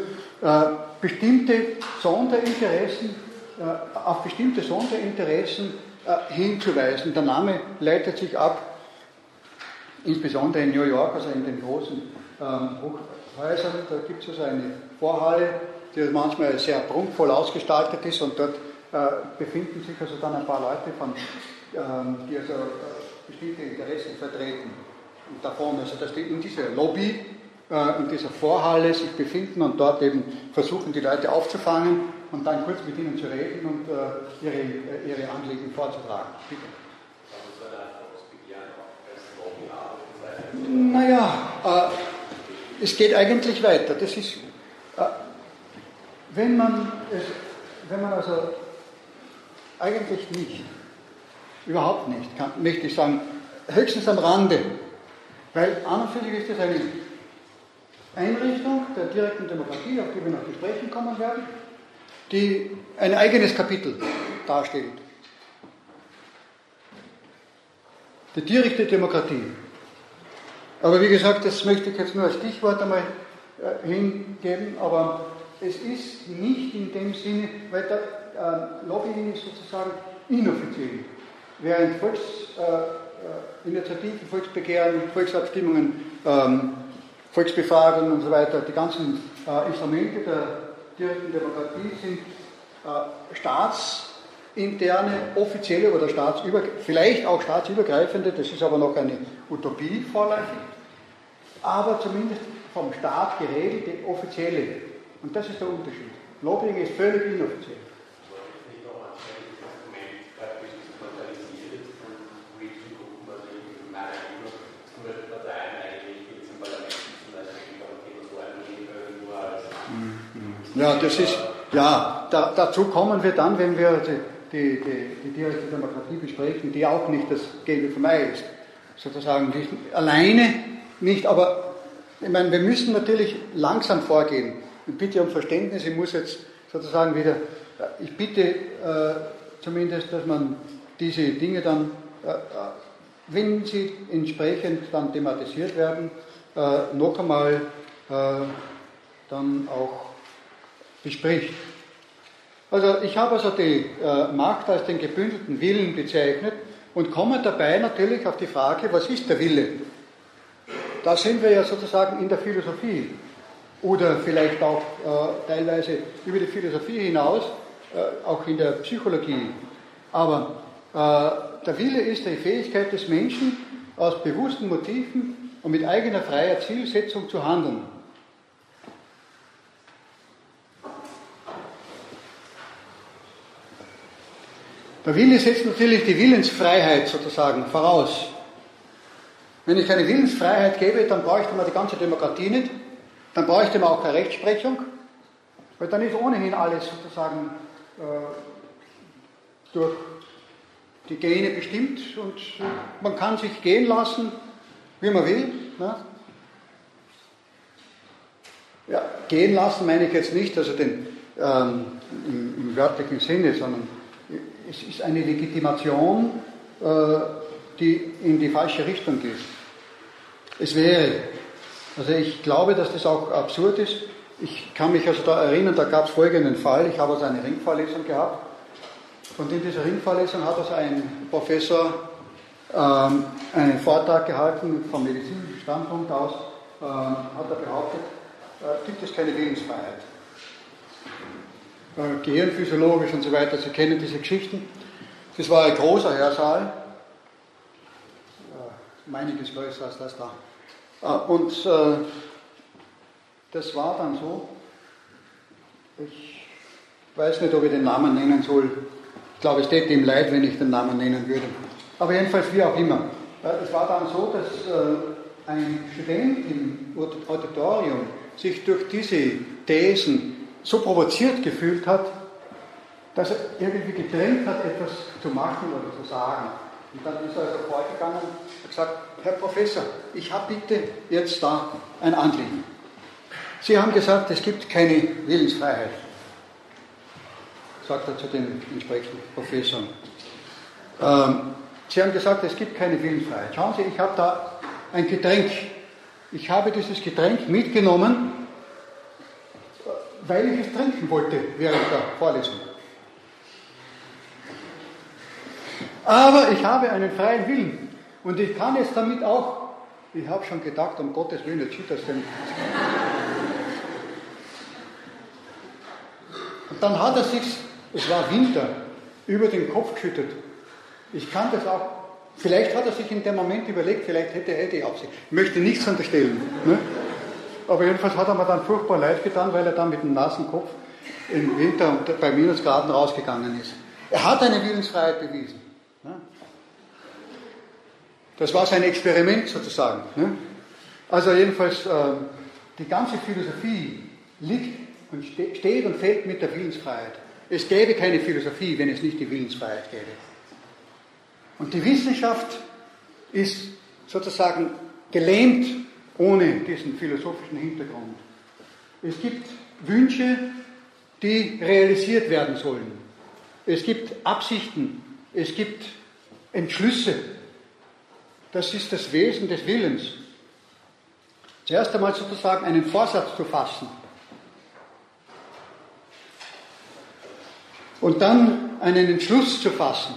äh, bestimmte Sonderinteressen, äh, auf bestimmte Sonderinteressen äh, hinzuweisen. Der Name leitet sich ab, insbesondere in New York, also in den großen ähm, Hochhäusern, da gibt es also eine Vorhalle, die manchmal sehr prunkvoll ausgestaltet ist und dort äh, befinden sich also dann ein paar Leute, von, ähm, die also äh, bestimmte Interessen vertreten. Und davon, also dass die in dieser Lobby, in dieser Vorhalle sich befinden und dort eben versuchen, die Leute aufzufangen und dann kurz mit ihnen zu reden und äh, ihre, äh, ihre Anliegen vorzutragen. Bitte. Naja, äh, es geht eigentlich weiter. Das ist, äh, wenn man es, wenn man also eigentlich nicht, überhaupt nicht, kann, möchte ich sagen, höchstens am Rande, weil an und für sich ist das eine Einrichtung der direkten Demokratie, auf die wir noch besprechen kommen werden, die ein eigenes Kapitel darstellt. Die direkte Demokratie. Aber wie gesagt, das möchte ich jetzt nur als Stichwort einmal äh, hingeben, aber es ist nicht in dem Sinne, weil der äh, Lobbying ist sozusagen inoffiziell. Während Volksinitiativen, äh, Volksbegehren, Volksabstimmungen, ähm, Volksbefragungen und so weiter, die ganzen äh, Instrumente der direkten Demokratie sind äh, staatsinterne, offizielle oder staatsüber, vielleicht auch staatsübergreifende, das ist aber noch eine Utopie vorläufig, aber zumindest vom Staat geregelte offizielle. Und das ist der Unterschied. Lobbying ist völlig inoffiziell. Ja, das ist, ja, da, dazu kommen wir dann, wenn wir die, die, die, die direkte Demokratie besprechen, die auch nicht das Gelbe vom Ei ist. Sozusagen die, alleine nicht, aber ich meine, wir müssen natürlich langsam vorgehen. Ich bitte um Verständnis, ich muss jetzt sozusagen wieder, ich bitte äh, zumindest, dass man diese Dinge dann, äh, äh wenn sie entsprechend dann thematisiert werden, äh, noch einmal äh, dann auch bespricht. Also ich habe also die äh, Macht als den gebündelten Willen bezeichnet und komme dabei natürlich auf die Frage, was ist der Wille? Da sind wir ja sozusagen in der Philosophie oder vielleicht auch äh, teilweise über die Philosophie hinaus, äh, auch in der Psychologie. Aber äh, der Wille ist die Fähigkeit des Menschen, aus bewussten Motiven und mit eigener freier Zielsetzung zu handeln. Der Wille setzt natürlich die Willensfreiheit sozusagen voraus. Wenn ich keine Willensfreiheit gebe, dann bräuchte man die ganze Demokratie nicht, dann bräuchte man auch keine Rechtsprechung, weil dann ist ohnehin alles sozusagen äh, durch die Gene bestimmt und man kann sich gehen lassen, wie man will. Ne? Ja, gehen lassen meine ich jetzt nicht, also den, ähm, im, im wörtlichen Sinne, sondern es ist eine Legitimation, äh, die in die falsche Richtung geht. Es wäre, also ich glaube, dass das auch absurd ist. Ich kann mich also da erinnern, da gab es folgenden Fall. Ich habe also eine Ringvorlesung gehabt. Und in dieser Ringvorlesung hat also ein Professor ähm, einen Vortrag gehalten vom medizinischen Standpunkt aus, äh, hat er behauptet, äh, gibt es keine Willensfreiheit äh, gehirnphysiologisch und so weiter. Sie kennen diese Geschichten. Das war ein großer Hörsaal, äh, einiges größer als das da. Äh, und äh, das war dann so, ich weiß nicht, ob ich den Namen nennen soll. Ich glaube, es täte ihm leid, wenn ich den Namen nennen würde. Aber jedenfalls, wie auch immer. Äh, es war dann so, dass äh, ein Student im Auditorium sich durch diese Thesen so provoziert gefühlt hat, dass er irgendwie gedrängt hat, etwas zu machen oder zu sagen. Und dann ist er also vorgegangen und hat gesagt, Herr Professor, ich habe bitte jetzt da ein Anliegen. Sie haben gesagt, es gibt keine Willensfreiheit, sagt er zu den entsprechenden Professoren. Ähm, Sie haben gesagt, es gibt keine Willensfreiheit. Schauen Sie, ich habe da ein Getränk. Ich habe dieses Getränk mitgenommen weil ich es trinken wollte während der Vorlesung. Aber ich habe einen freien Willen und ich kann jetzt damit auch, ich habe schon gedacht, um Gottes Willen, jetzt schüttet das denn. Und dann hat er sich, es war Winter, über den Kopf geschüttet. Ich kann das auch, vielleicht hat er sich in dem Moment überlegt, vielleicht hätte er die Absicht. Ich möchte nichts unterstellen. Ne? Aber jedenfalls hat er mir dann furchtbar leid getan, weil er dann mit dem nassen Kopf im Winter bei Minusgraden rausgegangen ist. Er hat eine Willensfreiheit bewiesen. Das war sein Experiment sozusagen. Also jedenfalls, ähm, die ganze Philosophie liegt und steht und fällt mit der Willensfreiheit. Es gäbe keine Philosophie, wenn es nicht die Willensfreiheit gäbe. Und die Wissenschaft ist sozusagen gelähmt ohne diesen philosophischen Hintergrund. Es gibt Wünsche, die realisiert werden sollen. Es gibt Absichten, es gibt Entschlüsse. Das ist das Wesen des Willens. Zuerst einmal sozusagen einen Vorsatz zu fassen. Und dann einen Entschluss zu fassen.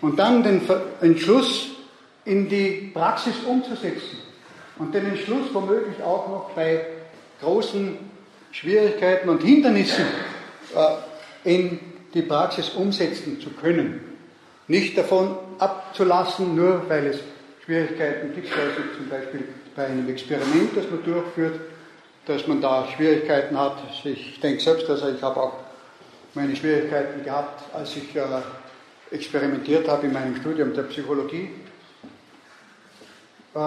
Und dann den Entschluss in die Praxis umzusetzen und den Entschluss womöglich auch noch bei großen Schwierigkeiten und Hindernissen äh, in die Praxis umsetzen zu können. Nicht davon abzulassen, nur weil es Schwierigkeiten gibt, also zum Beispiel bei einem Experiment, das man durchführt, dass man da Schwierigkeiten hat. Ich denke selbst, also ich habe auch meine Schwierigkeiten gehabt, als ich äh, experimentiert habe in meinem Studium der Psychologie. Äh,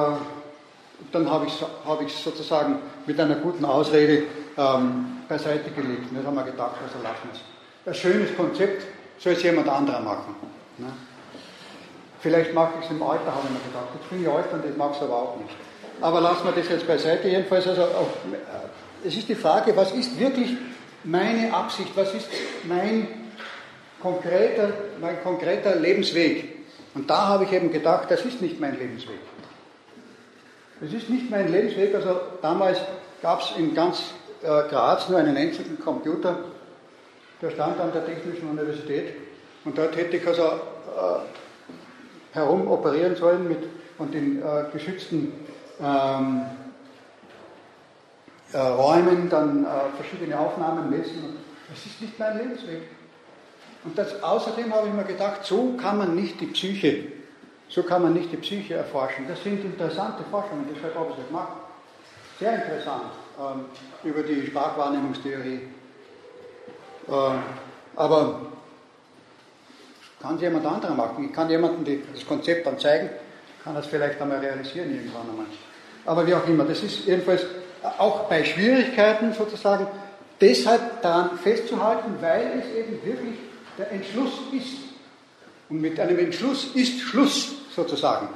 dann habe ich es hab sozusagen mit einer guten Ausrede ähm, beiseite gelegt. Das haben wir gedacht, also lassen wir es. Ein schönes Konzept soll es jemand anderer machen. Ne? Vielleicht mache ich es im Alter, habe ich mir gedacht. Jetzt bin ich alt und ich mache es aber auch nicht. Aber lassen wir das jetzt beiseite. Jedenfalls, also auch, äh, es ist die Frage, was ist wirklich meine Absicht, was ist mein konkreter, mein konkreter Lebensweg? Und da habe ich eben gedacht, das ist nicht mein Lebensweg. Es ist nicht mein Lebensweg. Also damals gab es in ganz äh, Graz nur einen einzigen Computer, der stand an der Technischen Universität. Und dort hätte ich also äh, herum operieren sollen mit, und in äh, geschützten ähm, äh, Räumen dann äh, verschiedene Aufnahmen messen. Das ist nicht mein Lebensweg. Und das, außerdem habe ich mir gedacht, so kann man nicht die Psyche, so kann man nicht die Psyche erforschen. Das sind interessante Forschungen, deshalb habe ich es gemacht. Sehr interessant ähm, über die Sprachwahrnehmungstheorie. Ähm, aber kann jemand anderer machen. Ich kann jemandem das Konzept dann zeigen, kann das vielleicht einmal realisieren irgendwann einmal. Aber wie auch immer, das ist jedenfalls auch bei Schwierigkeiten sozusagen deshalb daran festzuhalten, weil es eben wirklich der Entschluss ist. Und mit einem Entschluss ist Schluss sozusagen.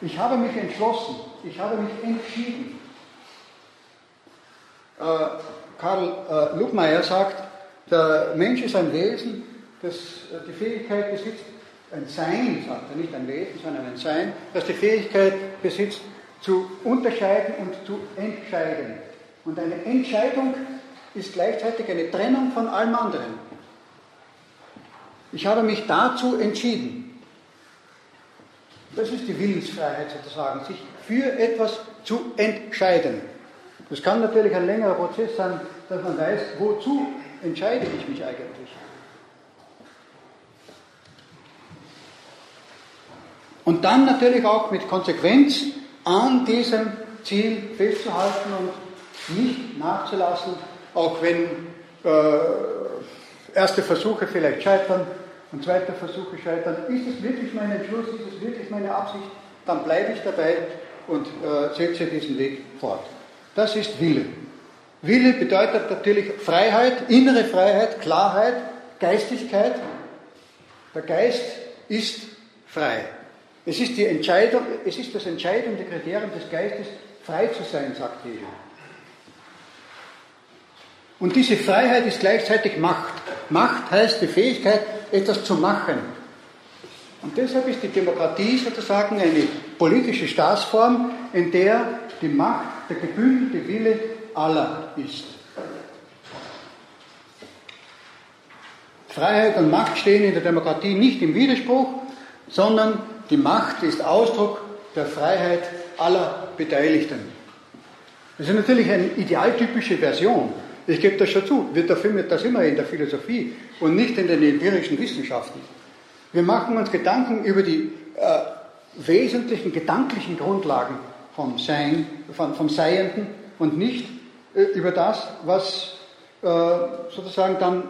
Ich habe mich entschlossen, ich habe mich entschieden. Äh, Karl äh, Lugmeier sagt, der Mensch ist ein Wesen, das äh, die Fähigkeit besitzt, ein Sein, sagt er, nicht ein Wesen, sondern ein Sein, das die Fähigkeit besitzt, zu unterscheiden und zu entscheiden. Und eine Entscheidung ist gleichzeitig eine Trennung von allem anderen. Ich habe mich dazu entschieden. Das ist die Willensfreiheit sozusagen, sich für etwas zu entscheiden. Das kann natürlich ein längerer Prozess sein, dass man weiß, wozu entscheide ich mich eigentlich. Und dann natürlich auch mit Konsequenz an diesem Ziel festzuhalten und nicht nachzulassen, auch wenn äh, erste Versuche vielleicht scheitern und zweite Versuche scheitern. Ist es wirklich mein Entschluss, ist es wirklich meine Absicht, dann bleibe ich dabei und äh, setze diesen Weg fort. Das ist Wille. Wille bedeutet natürlich Freiheit, innere Freiheit, Klarheit, Geistigkeit. Der Geist ist frei. Es ist, die Entscheidung, es ist das entscheidende Kriterium des Geistes, frei zu sein, sagt Hegel. Und diese Freiheit ist gleichzeitig Macht. Macht heißt die Fähigkeit, etwas zu machen. Und deshalb ist die Demokratie sozusagen eine politische Staatsform, in der die Macht, der gebündelte Wille aller ist. Freiheit und Macht stehen in der Demokratie nicht im Widerspruch, sondern die Macht ist Ausdruck der Freiheit aller Beteiligten. Das ist natürlich eine idealtypische Version. Ich gebe das schon zu. Wir finden das immer in der Philosophie und nicht in den empirischen Wissenschaften. Wir machen uns Gedanken über die äh, wesentlichen gedanklichen Grundlagen vom Sein, von, vom Seienden und nicht äh, über das, was äh, sozusagen dann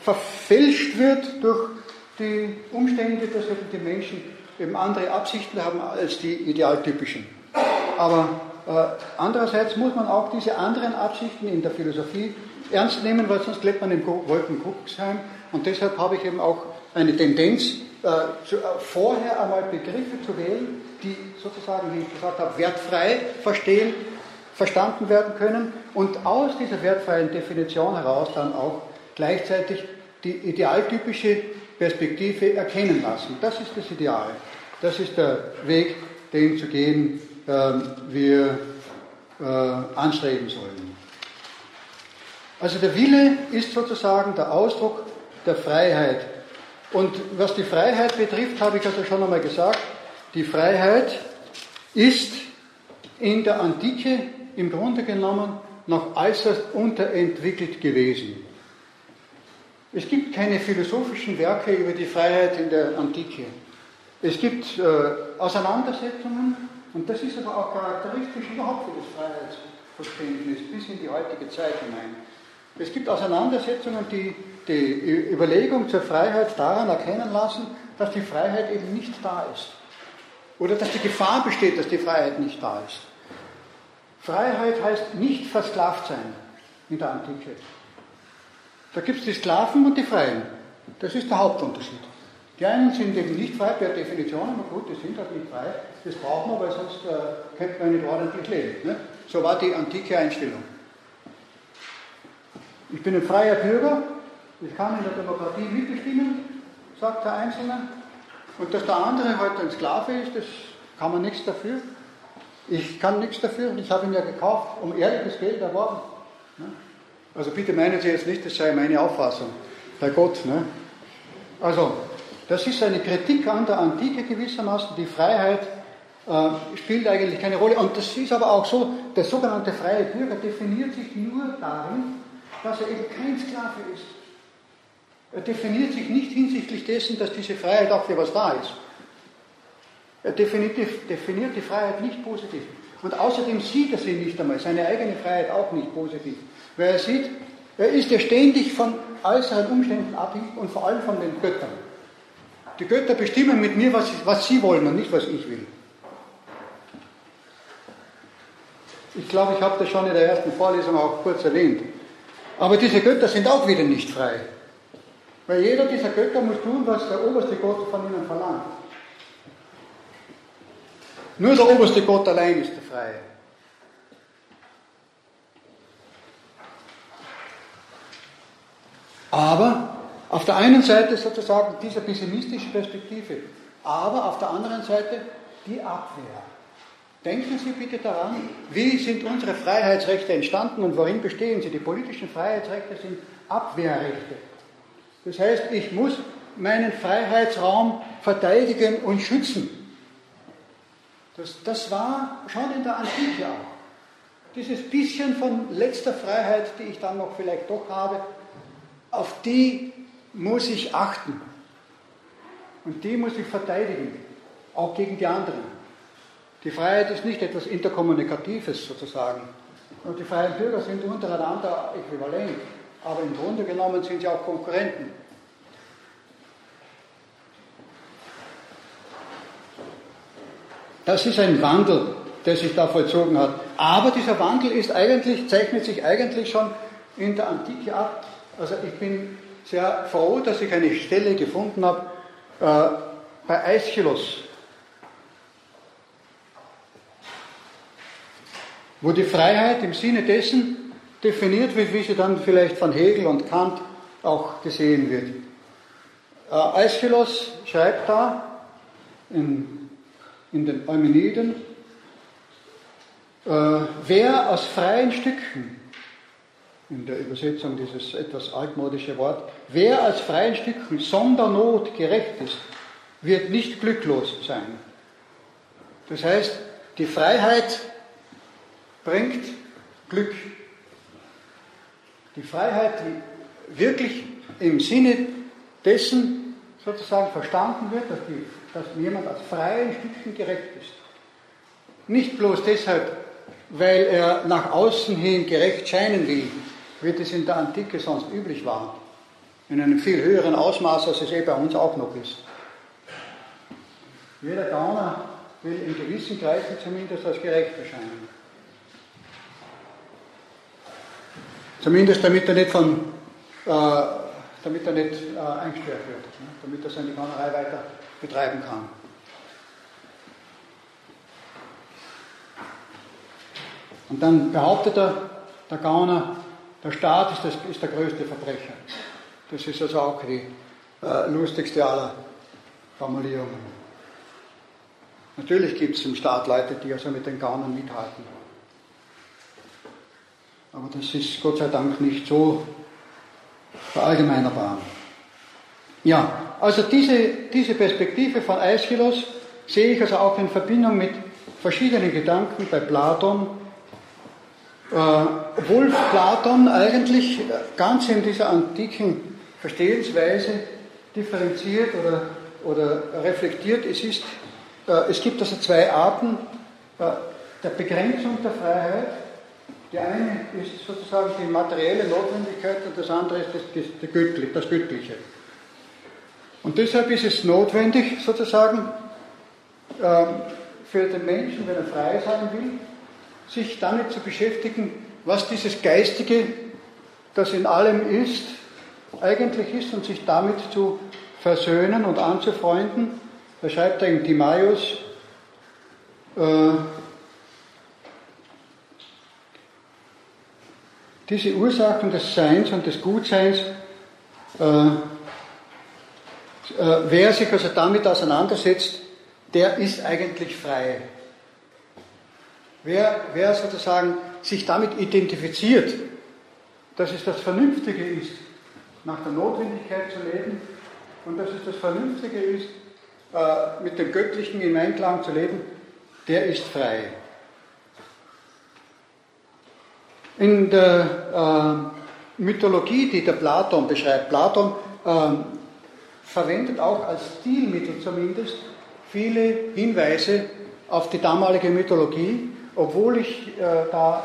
verfälscht wird durch die Umstände, dass die Menschen eben andere Absichten haben als die idealtypischen. Aber andererseits muss man auch diese anderen Absichten in der Philosophie ernst nehmen, weil sonst lebt man im Wolkenkuckucksheim. Und deshalb habe ich eben auch eine Tendenz, äh, äh, vorher einmal Begriffe zu wählen, die sozusagen, wie ich gesagt habe, wertfrei verstehen, verstanden werden können und aus dieser wertfreien Definition heraus dann auch gleichzeitig die idealtypische Perspektive erkennen lassen. Das ist das Ideal. Das ist der Weg, den zu gehen äh, wir äh, anstreben sollen. Also der Wille ist sozusagen der Ausdruck der Freiheit. Und was die Freiheit betrifft, habe ich also schon einmal gesagt, die Freiheit ist in der Antike im Grunde genommen noch äußerst unterentwickelt gewesen. Es gibt keine philosophischen Werke über die Freiheit in der Antike. Es gibt äh, Auseinandersetzungen, und das ist aber auch charakteristisch überhaupt für das Freiheitsverständnis bis in die heutige Zeit hinein. Es gibt Auseinandersetzungen, die die Überlegung zur Freiheit daran erkennen lassen, dass die Freiheit eben nicht da ist. Oder dass die Gefahr besteht, dass die Freiheit nicht da ist. Freiheit heißt nicht versklavt sein in der Antike. Da gibt es die Sklaven und die Freien. Das ist der Hauptunterschied. Die einen sind eben nicht frei per Definition, aber gut, die sind halt nicht frei. Das brauchen wir, weil sonst äh, könnte man nicht ordentlich leben. Ne? So war die antike Einstellung. Ich bin ein freier Bürger, ich kann in der Demokratie mitbestimmen, sagt der Einzelne. Und dass der andere halt ein Sklave ist, das kann man nichts dafür. Ich kann nichts dafür, ich habe ihn ja gekauft, um ehrliches Geld erworben. Ne? Also bitte meinen Sie jetzt nicht, das sei meine Auffassung. Bei Gott. Ne? Also, das ist eine Kritik an der Antike gewissermaßen. Die Freiheit äh, spielt eigentlich keine Rolle. Und das ist aber auch so, der sogenannte freie Bürger definiert sich nur darin, dass er eben kein Sklave ist. Er definiert sich nicht hinsichtlich dessen, dass diese Freiheit auch für was da ist. Er definiert die, definiert die Freiheit nicht positiv. Und außerdem sieht er sie nicht einmal, seine eigene Freiheit auch nicht positiv. Weil er sieht, er ist ja ständig von äußeren Umständen abhängig und vor allem von den Göttern. Die Götter bestimmen mit mir, was, was sie wollen und nicht, was ich will. Ich glaube, ich habe das schon in der ersten Vorlesung auch kurz erwähnt. Aber diese Götter sind auch wieder nicht frei. Weil jeder dieser Götter muss tun, was der oberste Gott von ihnen verlangt. Nur der oberste Gott allein ist der Freie. Aber auf der einen Seite sozusagen diese pessimistische Perspektive, aber auf der anderen Seite die Abwehr. Denken Sie bitte daran, wie sind unsere Freiheitsrechte entstanden und worin bestehen sie? Die politischen Freiheitsrechte sind Abwehrrechte. Das heißt, ich muss meinen Freiheitsraum verteidigen und schützen. Das, das war schon in der Antike auch. Dieses bisschen von letzter Freiheit, die ich dann noch vielleicht doch habe, auf die muss ich achten. Und die muss ich verteidigen, auch gegen die anderen. Die Freiheit ist nicht etwas Interkommunikatives sozusagen. Und die freien Bürger sind untereinander äquivalent. Aber im Grunde genommen sind sie auch Konkurrenten. Das ist ein Wandel, der sich da vollzogen hat. Aber dieser Wandel ist eigentlich, zeichnet sich eigentlich schon in der Antike ab. Also ich bin sehr froh, dass ich eine Stelle gefunden habe äh, bei Aeschylus, wo die Freiheit im Sinne dessen definiert wird, wie sie dann vielleicht von Hegel und Kant auch gesehen wird. Äh, Aeschylus schreibt da in, in den Eumeniden, äh, wer aus freien Stücken in der Übersetzung dieses etwas altmodische Wort, wer als freien Stücken Sondernot gerecht ist, wird nicht glücklos sein. Das heißt, die Freiheit bringt Glück. Die Freiheit, die wirklich im Sinne dessen sozusagen verstanden wird, dass, die, dass jemand als freien Stücken gerecht ist. Nicht bloß deshalb, weil er nach außen hin gerecht scheinen will, wie das in der Antike sonst üblich war. In einem viel höheren Ausmaß, als es eh bei uns auch noch ist. Jeder Gauner will in gewissen Kreisen zumindest als gerecht erscheinen. Zumindest damit er nicht von, äh, damit er nicht äh, eingesperrt wird, ne? damit er seine Gaunerei weiter betreiben kann. Und dann behauptet er, der Gauner, der Staat ist, das, ist der größte Verbrecher. Das ist also auch die äh, lustigste aller Formulierungen. Natürlich gibt es im Staat Leute, die also mit den Gaunern mithalten. Aber das ist Gott sei Dank nicht so verallgemeinerbar. Ja, also diese, diese Perspektive von Aeschylus sehe ich also auch in Verbindung mit verschiedenen Gedanken bei Platon, äh, obwohl Platon eigentlich ganz in dieser antiken Verstehensweise differenziert oder, oder reflektiert, es, ist, äh, es gibt also zwei Arten äh, der Begrenzung der Freiheit. Die eine ist sozusagen die materielle Notwendigkeit und das andere ist das, das, das Göttliche. Und deshalb ist es notwendig, sozusagen, ähm, für den Menschen, wenn er frei sein will, sich damit zu beschäftigen, was dieses Geistige, das in allem ist, eigentlich ist und sich damit zu versöhnen und anzufreunden. Da schreibt er in Timaeus, äh, diese Ursachen des Seins und des Gutseins, äh, äh, wer sich also damit auseinandersetzt, der ist eigentlich frei. Wer, wer sozusagen sich damit identifiziert, dass es das Vernünftige ist, nach der Notwendigkeit zu leben und dass es das Vernünftige ist, äh, mit dem Göttlichen im Einklang zu leben, der ist frei. In der äh, Mythologie, die der Platon beschreibt, Platon äh, verwendet auch als Stilmittel zumindest viele Hinweise auf die damalige Mythologie, obwohl ich äh, da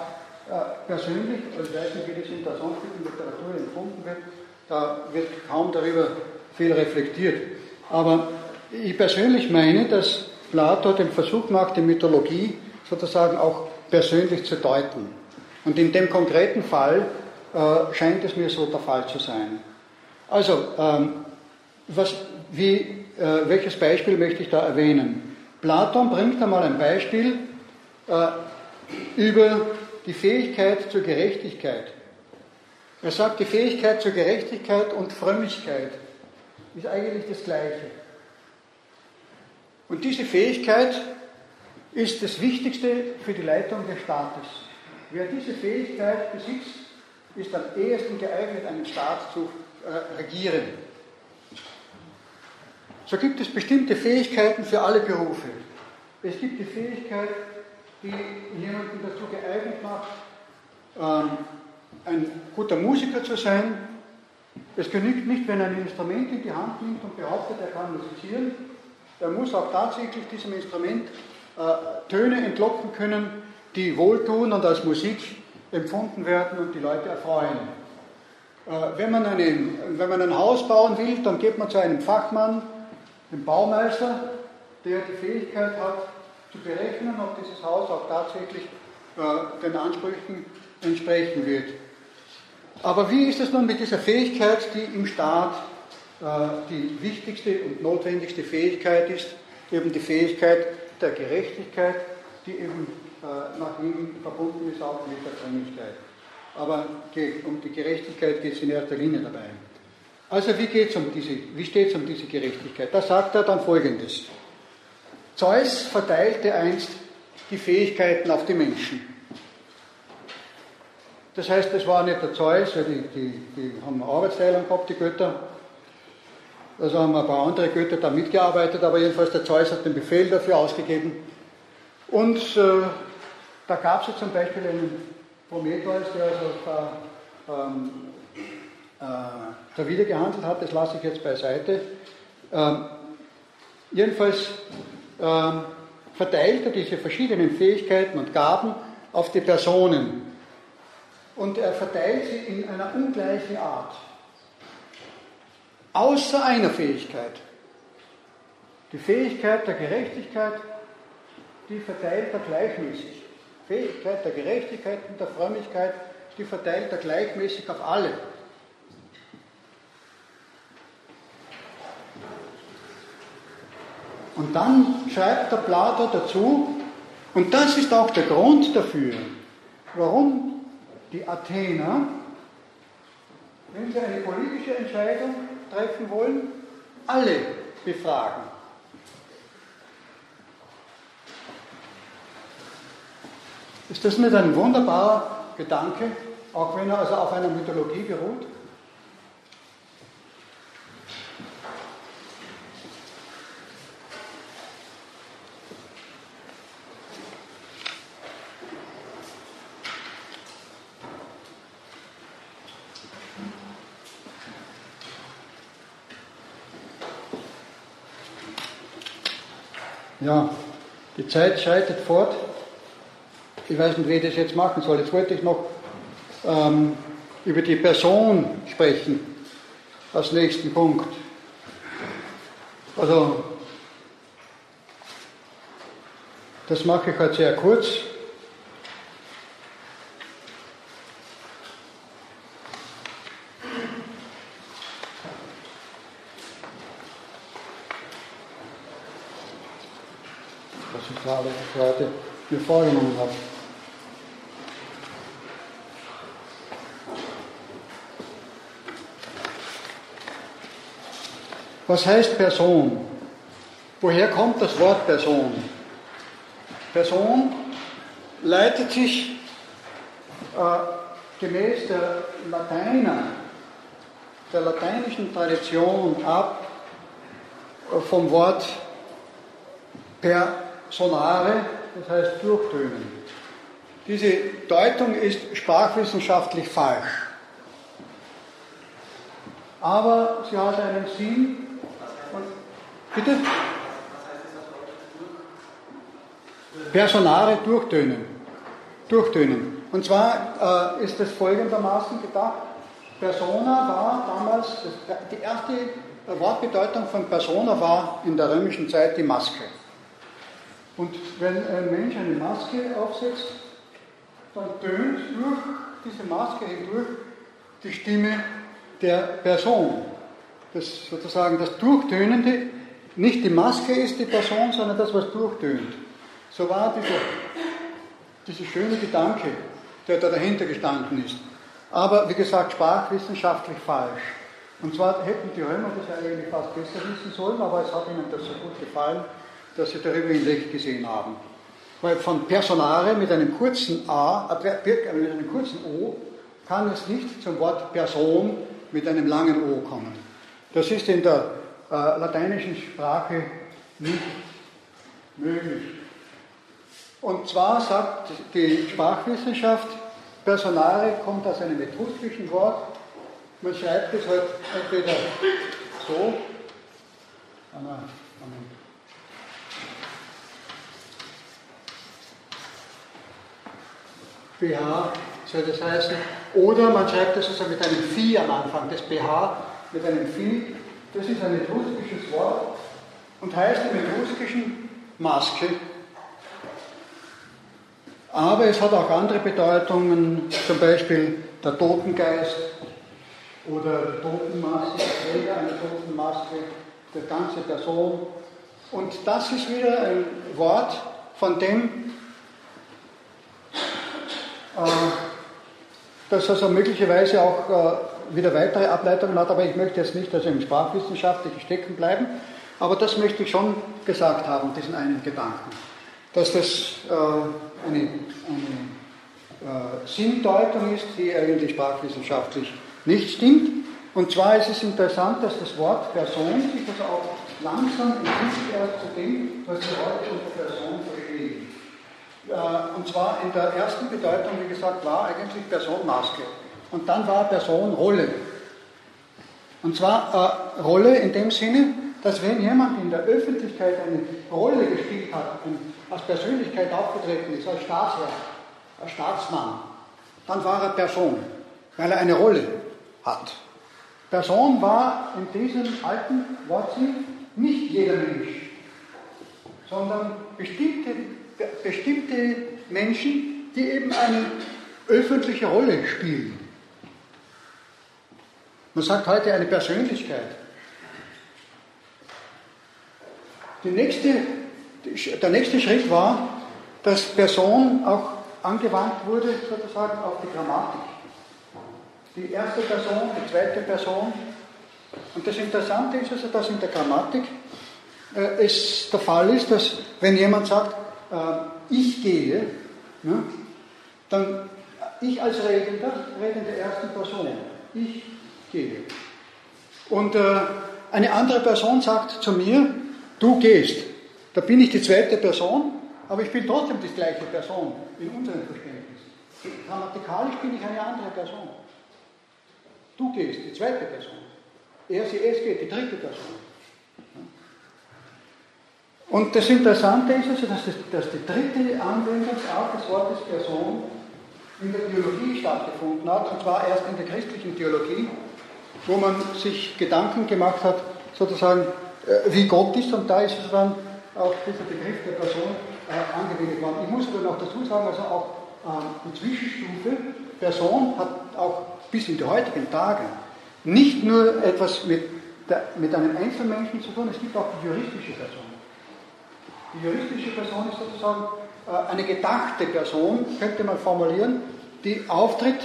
äh, persönlich, also ich weiß nicht, wie das in der sonstigen Literatur empfunden wird, da wird kaum darüber viel reflektiert. Aber ich persönlich meine, dass Plato den Versuch macht, die Mythologie sozusagen auch persönlich zu deuten. Und in dem konkreten Fall äh, scheint es mir so der Fall zu sein. Also, ähm, was, wie, äh, welches Beispiel möchte ich da erwähnen? Platon bringt einmal ein Beispiel äh, über die Fähigkeit zur Gerechtigkeit. Er sagt, die Fähigkeit zur Gerechtigkeit und Frömmigkeit ist eigentlich das Gleiche. Und diese Fähigkeit ist das Wichtigste für die Leitung des Staates. Wer diese Fähigkeit besitzt, ist am ehesten geeignet, einen Staat zu äh, regieren. So gibt es bestimmte Fähigkeiten für alle Berufe. Es gibt die Fähigkeit, die jemanden dazu geeignet macht, ähm, ein guter Musiker zu sein. Es genügt nicht, wenn er ein Instrument in die Hand nimmt und behauptet, er kann musizieren. Er muss auch tatsächlich diesem Instrument äh, Töne entlocken können, die wohltun und als Musik empfunden werden und die Leute erfreuen. Äh, wenn, man einen, wenn man ein Haus bauen will, dann geht man zu einem Fachmann, dem Baumeister, der die Fähigkeit hat, zu berechnen, ob dieses Haus auch tatsächlich äh, den Ansprüchen entsprechen wird. Aber wie ist es nun mit dieser Fähigkeit, die im Staat äh, die wichtigste und notwendigste Fähigkeit ist, eben die Fähigkeit der Gerechtigkeit, die eben äh, nach ihm verbunden ist auch mit der Frömmigkeit. Aber um die Gerechtigkeit geht es in erster Linie dabei. Also wie, um diese, wie steht es um diese Gerechtigkeit? Da sagt er dann Folgendes. Zeus verteilte einst die Fähigkeiten auf die Menschen. Das heißt, es war nicht der Zeus, die, die, die haben Arbeitsteilung gehabt, die Götter. Also haben ein paar andere Götter da mitgearbeitet, aber jedenfalls der Zeus hat den Befehl dafür ausgegeben. Und äh, da gab es ja zum Beispiel einen Prometheus, der also da, ähm, äh, da wieder gehandelt hat, das lasse ich jetzt beiseite. Ähm, jedenfalls ähm, verteilt er diese verschiedenen Fähigkeiten und Gaben auf die Personen. Und er verteilt sie in einer ungleichen Art. Außer einer Fähigkeit. Die Fähigkeit der Gerechtigkeit, die verteilt er gleichmäßig. Fähigkeit der Gerechtigkeit und der Frömmigkeit, die verteilt er gleichmäßig auf alle. Und dann schreibt der Plato dazu, und das ist auch der Grund dafür, warum die Athener, wenn sie eine politische Entscheidung treffen wollen, alle befragen. Ist das nicht ein wunderbarer Gedanke, auch wenn er also auf einer Mythologie beruht? Ja, die Zeit schreitet fort. Ich weiß nicht, wie ich das jetzt machen soll. Jetzt wollte ich noch ähm, über die Person sprechen, als nächsten Punkt. Also, Das mache ich halt sehr kurz. Das ist gerade, mir vorgenommen habe. Was heißt Person? Woher kommt das Wort Person? Person leitet sich äh, gemäß der Lateiner, der lateinischen Tradition ab äh, vom Wort personare, das heißt durchtönen. Diese Deutung ist sprachwissenschaftlich falsch. Aber sie hat einen Sinn. Bitte? Personare durchtönen. Durchtönen. Und zwar äh, ist es folgendermaßen gedacht. Persona war damals, die erste Wortbedeutung von Persona war in der römischen Zeit die Maske. Und wenn ein Mensch eine Maske aufsetzt, dann tönt durch diese Maske hindurch die Stimme der Person. Das sozusagen das Durchtönende, nicht die Maske ist die Person, sondern das, was durchtönt. So war dieser, dieser schöne Gedanke, der da dahinter gestanden ist. Aber wie gesagt, sprachwissenschaftlich falsch. Und zwar hätten die Römer das ja eigentlich fast besser wissen sollen, aber es hat ihnen das so gut gefallen, dass sie darüber hinweg gesehen haben. Weil von Personare mit einem kurzen A, äh, mit einem kurzen O, kann es nicht zum Wort Person mit einem langen O kommen. Das ist in der äh, lateinischen Sprache nicht möglich. Und zwar sagt die Sprachwissenschaft, Personare kommt aus einem etruskischen Wort. Man schreibt es halt entweder so, BH soll das heißen, oder man schreibt es also mit einem Phi am Anfang, das BH mit einem Phi, das ist ein etruskisches Wort und heißt im etruskischen Maske. Aber es hat auch andere Bedeutungen, zum Beispiel der Totengeist oder die Totenmaske, der Träger einer Totenmaske, der ganze Person. Und das ist wieder ein Wort, von dem äh, das also möglicherweise auch äh, wieder weitere Ableitungen hat, aber ich möchte jetzt nicht also im Sprachwissenschaftlichen stecken bleiben. Aber das möchte ich schon gesagt haben, diesen einen Gedanken dass das äh, eine, eine Sinndeutung ist, die eigentlich sprachwissenschaftlich nicht stimmt. Und zwar ist es interessant, dass das Wort Person sich also auch langsam entwickelt erst zu dem, was wir heute unter Person und zwar in der ersten Bedeutung, wie gesagt, war eigentlich Person Maske. Und dann war Person Rolle. Und zwar äh, Rolle in dem Sinne, dass wenn jemand in der Öffentlichkeit eine Rolle gespielt hat, als Persönlichkeit aufgetreten ist, als Staatsherr, als Staatsmann, dann war er Person, weil er eine Rolle hat. Person war in diesem alten Wortsinn nicht jeder Mensch, sondern bestimmte, bestimmte Menschen, die eben eine öffentliche Rolle spielen. Man sagt heute eine Persönlichkeit. Nächste der nächste Schritt war, dass Person auch angewandt wurde, sozusagen auf die Grammatik. Die erste Person, die zweite Person. Und das Interessante ist also, dass in der Grammatik äh, es der Fall ist, dass wenn jemand sagt, ich gehe, ne, dann ich als Redender rede in der ersten Person. Ich gehe. Und äh, eine andere Person sagt zu mir, du gehst. Da bin ich die zweite Person, aber ich bin trotzdem die gleiche Person in unserem Verständnis. Grammatikalisch bin ich eine andere Person. Du gehst, die zweite Person. Er, sie, es geht, die dritte Person. Und das Interessante ist also, dass, das, dass die dritte Anwendungsart des Wortes Person in der Theologie stattgefunden hat, und zwar erst in der christlichen Theologie, wo man sich Gedanken gemacht hat, sozusagen, äh, wie Gott ist, und da ist es dann auch dieser Begriff der Person äh, abgebildet worden. Ich muss aber noch dazu sagen, also auch ähm, die Zwischenstufe Person hat auch bis in die heutigen Tage nicht nur etwas mit, der, mit einem Einzelmenschen zu tun, es gibt auch die juristische Person. Die juristische Person ist sozusagen äh, eine gedachte Person, könnte man formulieren, die auftritt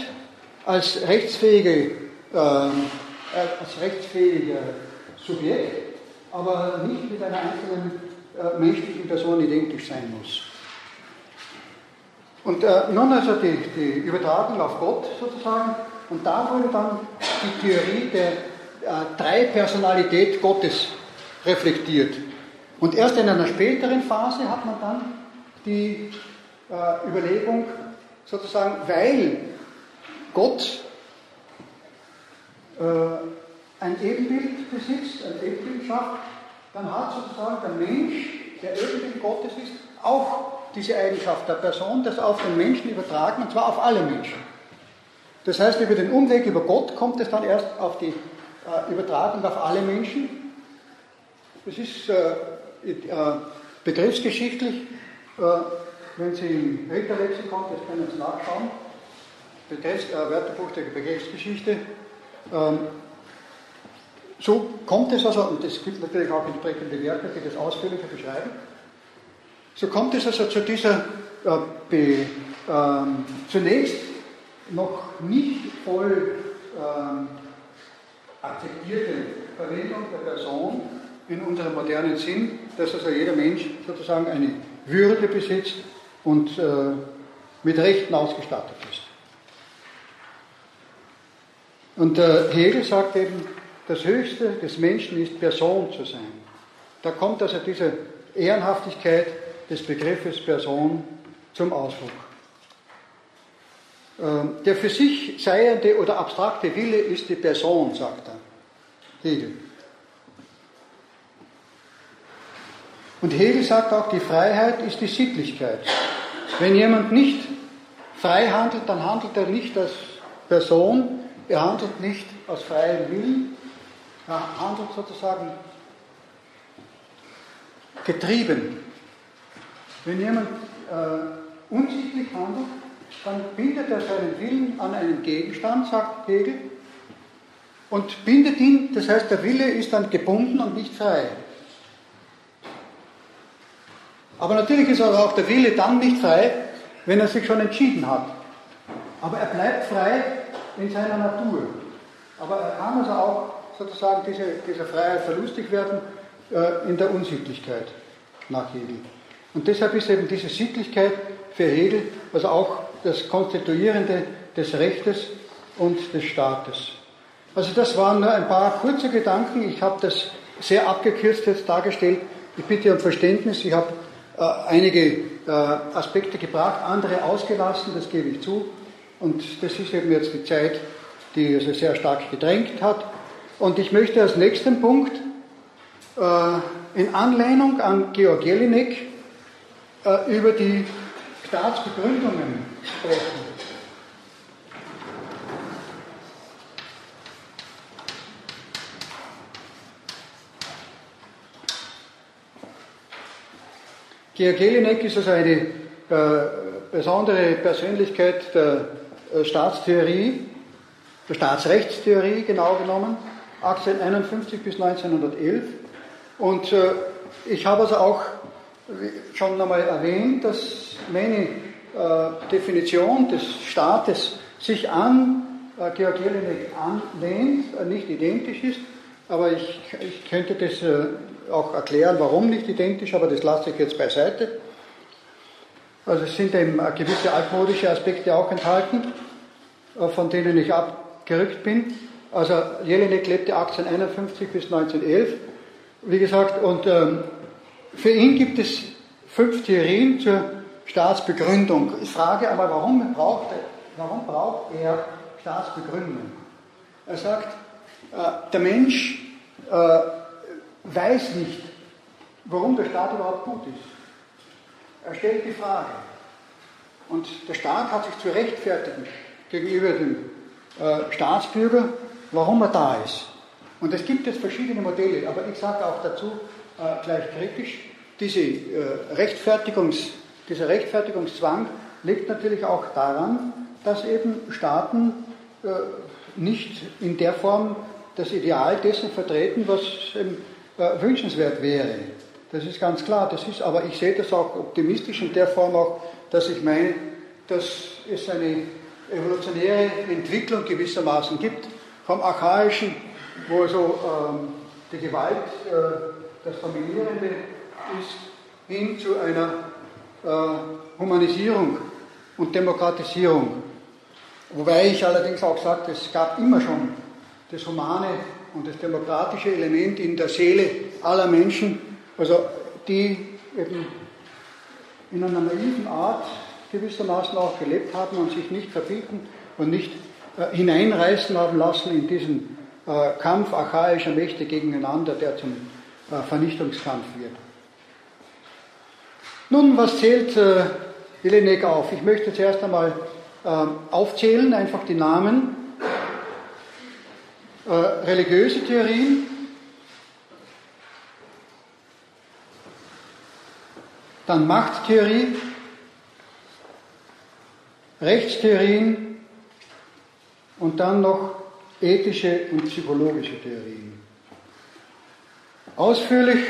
als rechtsfähige, äh, als rechtsfähiger Subjekt, aber nicht mit einer einzelnen äh, menschlichen Person identisch sein muss. Und äh, nun also die, die Übertragung auf Gott sozusagen, und da wurde dann die Theorie der äh, Dreipersonalität Gottes reflektiert. Und erst in einer späteren Phase hat man dann die äh, Überlegung sozusagen, weil Gott äh, ein Ebenbild besitzt, ein Ebenbild schafft, dann hat sozusagen der Mensch, der Ebenbild Gottes ist, auch diese Eigenschaft der Person, das auf den Menschen übertragen, und zwar auf alle Menschen. Das heißt, über den Umweg über Gott kommt es dann erst auf die äh, Übertragung auf alle Menschen. Das ist äh, äh, begriffsgeschichtlich, äh, wenn Sie im Ritterlexikon, das können Sie nachschauen, Begriffs, äh, Wörterbuch der Begriffsgeschichte, ähm, so kommt es also, und es gibt natürlich auch entsprechende Werke, die das ausführlicher beschreiben, so kommt es also zu dieser äh, be, ähm, zunächst noch nicht voll ähm, akzeptierten Verwendung der Person in unserem modernen Sinn, dass also jeder Mensch sozusagen eine Würde besitzt und äh, mit Rechten ausgestattet ist. Und äh, Hegel sagt eben, das Höchste des Menschen ist Person zu sein. Da kommt also diese Ehrenhaftigkeit des Begriffes Person zum Ausdruck. Ähm, der für sich seiende oder abstrakte Wille ist die Person, sagt er. Hegel. Und Hegel sagt auch, die Freiheit ist die Sittlichkeit. Wenn jemand nicht frei handelt, dann handelt er nicht als Person, er handelt nicht aus freiem Willen, er handelt sozusagen getrieben. Wenn jemand äh, unsittlich handelt, dann bindet er seinen Willen an einen Gegenstand, sagt Hegel, und bindet ihn, das heißt, der Wille ist dann gebunden und nicht frei. Aber natürlich ist aber auch der Wille dann nicht frei, wenn er sich schon entschieden hat. Aber er bleibt frei in seiner Natur. Aber er kann also auch sozusagen diese, dieser Freiheit verlustig werden äh, in der Unsittlichkeit nach Hegel. Und deshalb ist eben diese Sittlichkeit für Hegel also auch das Konstituierende des Rechtes und des Staates. Also das waren nur ein paar kurze Gedanken. Ich habe das sehr abgekürzt jetzt dargestellt. Ich bitte um Verständnis. Ich habe einige äh, Aspekte gebracht, andere ausgelassen, das gebe ich zu. Und das ist eben jetzt die Zeit, die also sehr stark gedrängt hat. Und ich möchte als nächsten Punkt äh, in Anlehnung an Georg Jelinek äh, über die Staatsbegründungen sprechen. Georg Jelinek ist also eine äh, besondere Persönlichkeit der äh, Staatstheorie, der Staatsrechtstheorie genau genommen, 1851 bis 1911. Und äh, ich habe also auch schon einmal erwähnt, dass meine Definition des Staates sich an Georg Jelinek anlehnt, nicht identisch ist, aber ich, ich könnte das auch erklären, warum nicht identisch, aber das lasse ich jetzt beiseite. Also es sind eben gewisse altmodische Aspekte auch enthalten, äh, von denen ich abgerückt bin. Also Jelinek lebte 1851 bis 1911, wie gesagt, und ähm, für ihn gibt es fünf Theorien zur Staatsbegründung. Ich frage aber, warum braucht er, warum braucht er Staatsbegründung? Er sagt, äh, der Mensch äh, weiß nicht, warum der Staat überhaupt gut ist. Er stellt die Frage. Und der Staat hat sich zu rechtfertigen gegenüber dem äh, Staatsbürger, warum er da ist. Und es gibt jetzt verschiedene Modelle, aber ich sage auch dazu äh, gleich kritisch, diese äh, Rechtfertigungs, dieser Rechtfertigungszwang liegt natürlich auch daran, dass eben Staaten äh, nicht in der Form das Ideal dessen vertreten, was ähm, äh, wünschenswert wäre. Das ist ganz klar. Das ist, aber ich sehe das auch optimistisch in der Form auch, dass ich meine, dass es eine evolutionäre Entwicklung gewissermaßen gibt, vom Archaischen, wo also ähm, die Gewalt äh, das Dominierende ist, hin zu einer äh, Humanisierung und Demokratisierung. Wobei ich allerdings auch sage, es gab immer schon das humane und das demokratische Element in der Seele aller Menschen, also die eben in einer naiven Art gewissermaßen auch gelebt haben und sich nicht verbieten und nicht äh, hineinreißen haben lassen in diesen äh, Kampf archaischer Mächte gegeneinander, der zum äh, Vernichtungskampf wird. Nun, was zählt äh, Jelinek auf? Ich möchte zuerst einmal äh, aufzählen, einfach die Namen. Äh, religiöse Theorien, dann Machttheorie, Rechtstheorien und dann noch ethische und psychologische Theorien. Ausführlich,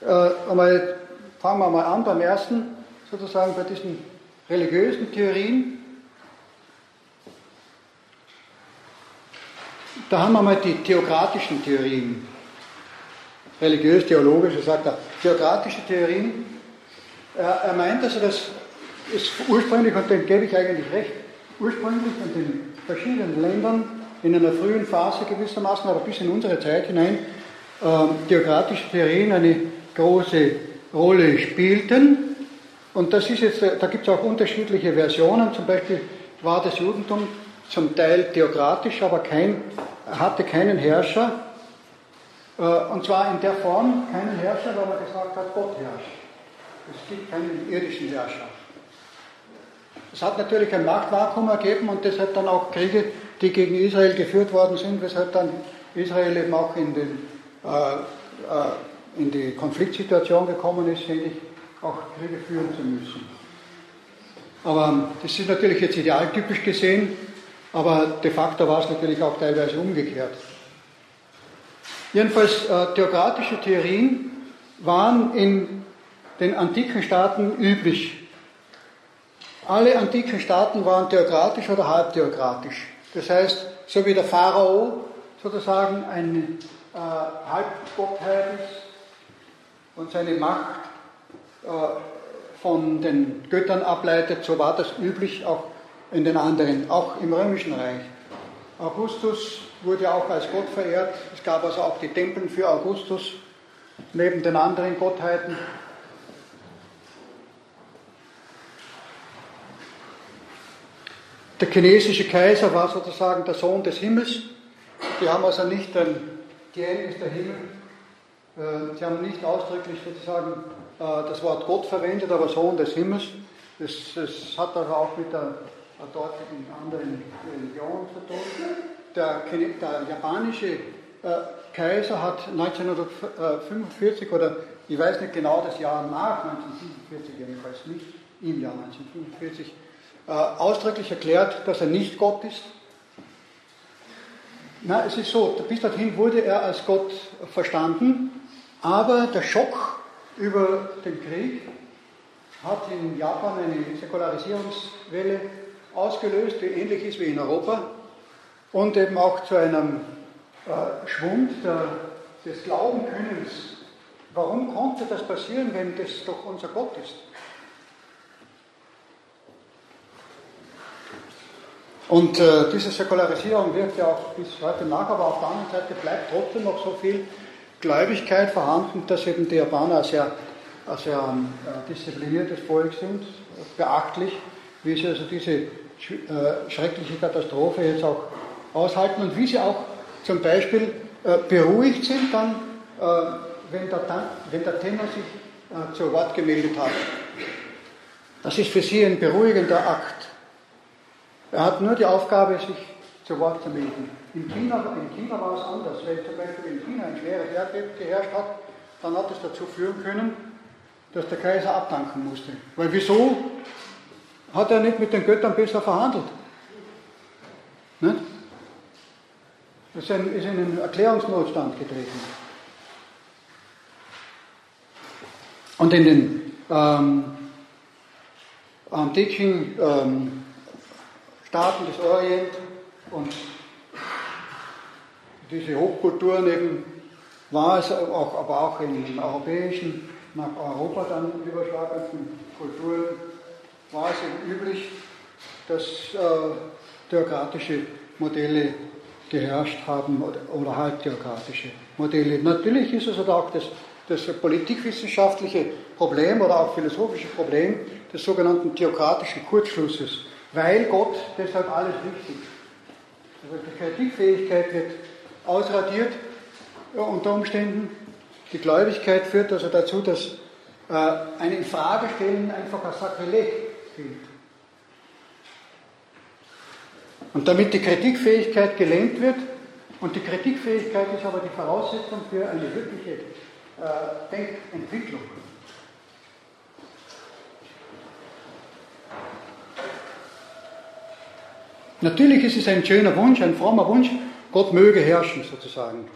äh, einmal, fangen wir mal an beim ersten, sozusagen bei diesen religiösen Theorien. Da haben wir mal die theokratischen Theorien. Religiös-theologische, sagt er. Theokratische Theorien. Er, meint also, dass ist ursprünglich, und dem gebe ich eigentlich recht, ursprünglich in den verschiedenen Ländern in einer frühen Phase gewissermaßen, aber bis in unsere Zeit hinein, äh, theokratische Theorien eine große Rolle spielten. Und das ist jetzt, da gibt es auch unterschiedliche Versionen. Zum Beispiel war das Judentum zum Teil theokratisch, aber kein, hatte keinen Herrscher. Äh, und zwar in der Form keinen Herrscher, weil man gesagt hat, Gott herrscht. Es gibt keinen irdischen Herrscher. Es hat natürlich ein Machtvakuum ergeben und deshalb dann auch Kriege, die gegen Israel geführt worden sind, weshalb dann Israel eben auch in, den, äh, äh, in die Konfliktsituation gekommen ist, ständig auch Kriege führen zu müssen. Aber das ist natürlich jetzt idealtypisch gesehen, aber de facto war es natürlich auch teilweise umgekehrt. Jedenfalls äh, theokratische Theorien waren in den antiken Staaten üblich. Alle antiken Staaten waren theokratisch oder halbtheokratisch. Das heißt, so wie der Pharao sozusagen eine äh, Halbgottheit ist und seine Macht äh, von den Göttern ableitet, so war das üblich auch in den anderen, auch im Römischen Reich. Augustus wurde auch als Gott verehrt. Es gab also auch die Tempel für Augustus neben den anderen Gottheiten. Der chinesische Kaiser war sozusagen der Sohn des Himmels. Die haben also nicht ein Tien ist der Himmel. Äh, sie haben nicht ausdrücklich sozusagen äh, das Wort Gott verwendet, aber Sohn des Himmels. Das hat also auch mit der dortigen anderen Religion zu tun. Der, der japanische äh, Kaiser hat 1945 oder ich weiß nicht genau das Jahr nach 1945, jedenfalls nicht im Jahr 1945, äh, ausdrücklich erklärt, dass er nicht Gott ist. Na, es ist so, bis dorthin wurde er als Gott verstanden, aber der Schock über den Krieg hat in Japan eine Säkularisierungswelle ausgelöst, die ähnlich ist wie in Europa und eben auch zu einem äh, Schwund der, des Glaubenkönnens. Warum konnte das passieren, wenn das doch unser Gott ist? Und äh, diese Säkularisierung wirkt ja auch bis heute nach, aber auf der anderen Seite bleibt trotzdem noch so viel Gläubigkeit vorhanden, dass eben die Japaner sehr, sehr ein äh, diszipliniertes Volk sind, beachtlich, wie sie also diese schreckliche Katastrophe jetzt auch aushalten und wie sie auch zum Beispiel äh, beruhigt sind dann, äh, wenn, der, Tenor sich äh, zu Wort gemeldet hat. Das ist für sie ein beruhigender Akt. Er hat nur die Aufgabe, sich zu Wort zu melden. In China, in China war es anders. Wenn zum Beispiel in China ein schweres Erdbeben geherrscht hat, dann hat es dazu führen können, dass der Kaiser abdanken musste. Weil wieso hat er nicht mit den Göttern besser verhandelt? Nicht? ist in einen Erklärungsnotstand getreten. Und in den ähm, antiken ähm, Staaten des Orient und diese Hochkulturen eben war es auch, aber auch in den europäischen, nach Europa dann überschlagenden Kulturen, war es eben üblich, dass äh, theokratische Modelle geherrscht haben oder, oder halbtheokratische Modelle. Natürlich ist es auch das, das politikwissenschaftliche Problem oder auch philosophische Problem des sogenannten theokratischen Kurzschlusses, weil Gott deshalb alles wichtig. Also die Kritikfähigkeit wird ausradiert unter Umständen. Die Gläubigkeit führt also dazu, dass äh, ein Infragestellen einfach als Sakrileg gilt. Und damit die Kritikfähigkeit gelähmt wird, und die Kritikfähigkeit ist aber die Voraussetzung für eine wirkliche äh, Denkentwicklung. Natürlich ist es ein schöner Wunsch, ein frommer Wunsch, Gott möge herrschen sozusagen.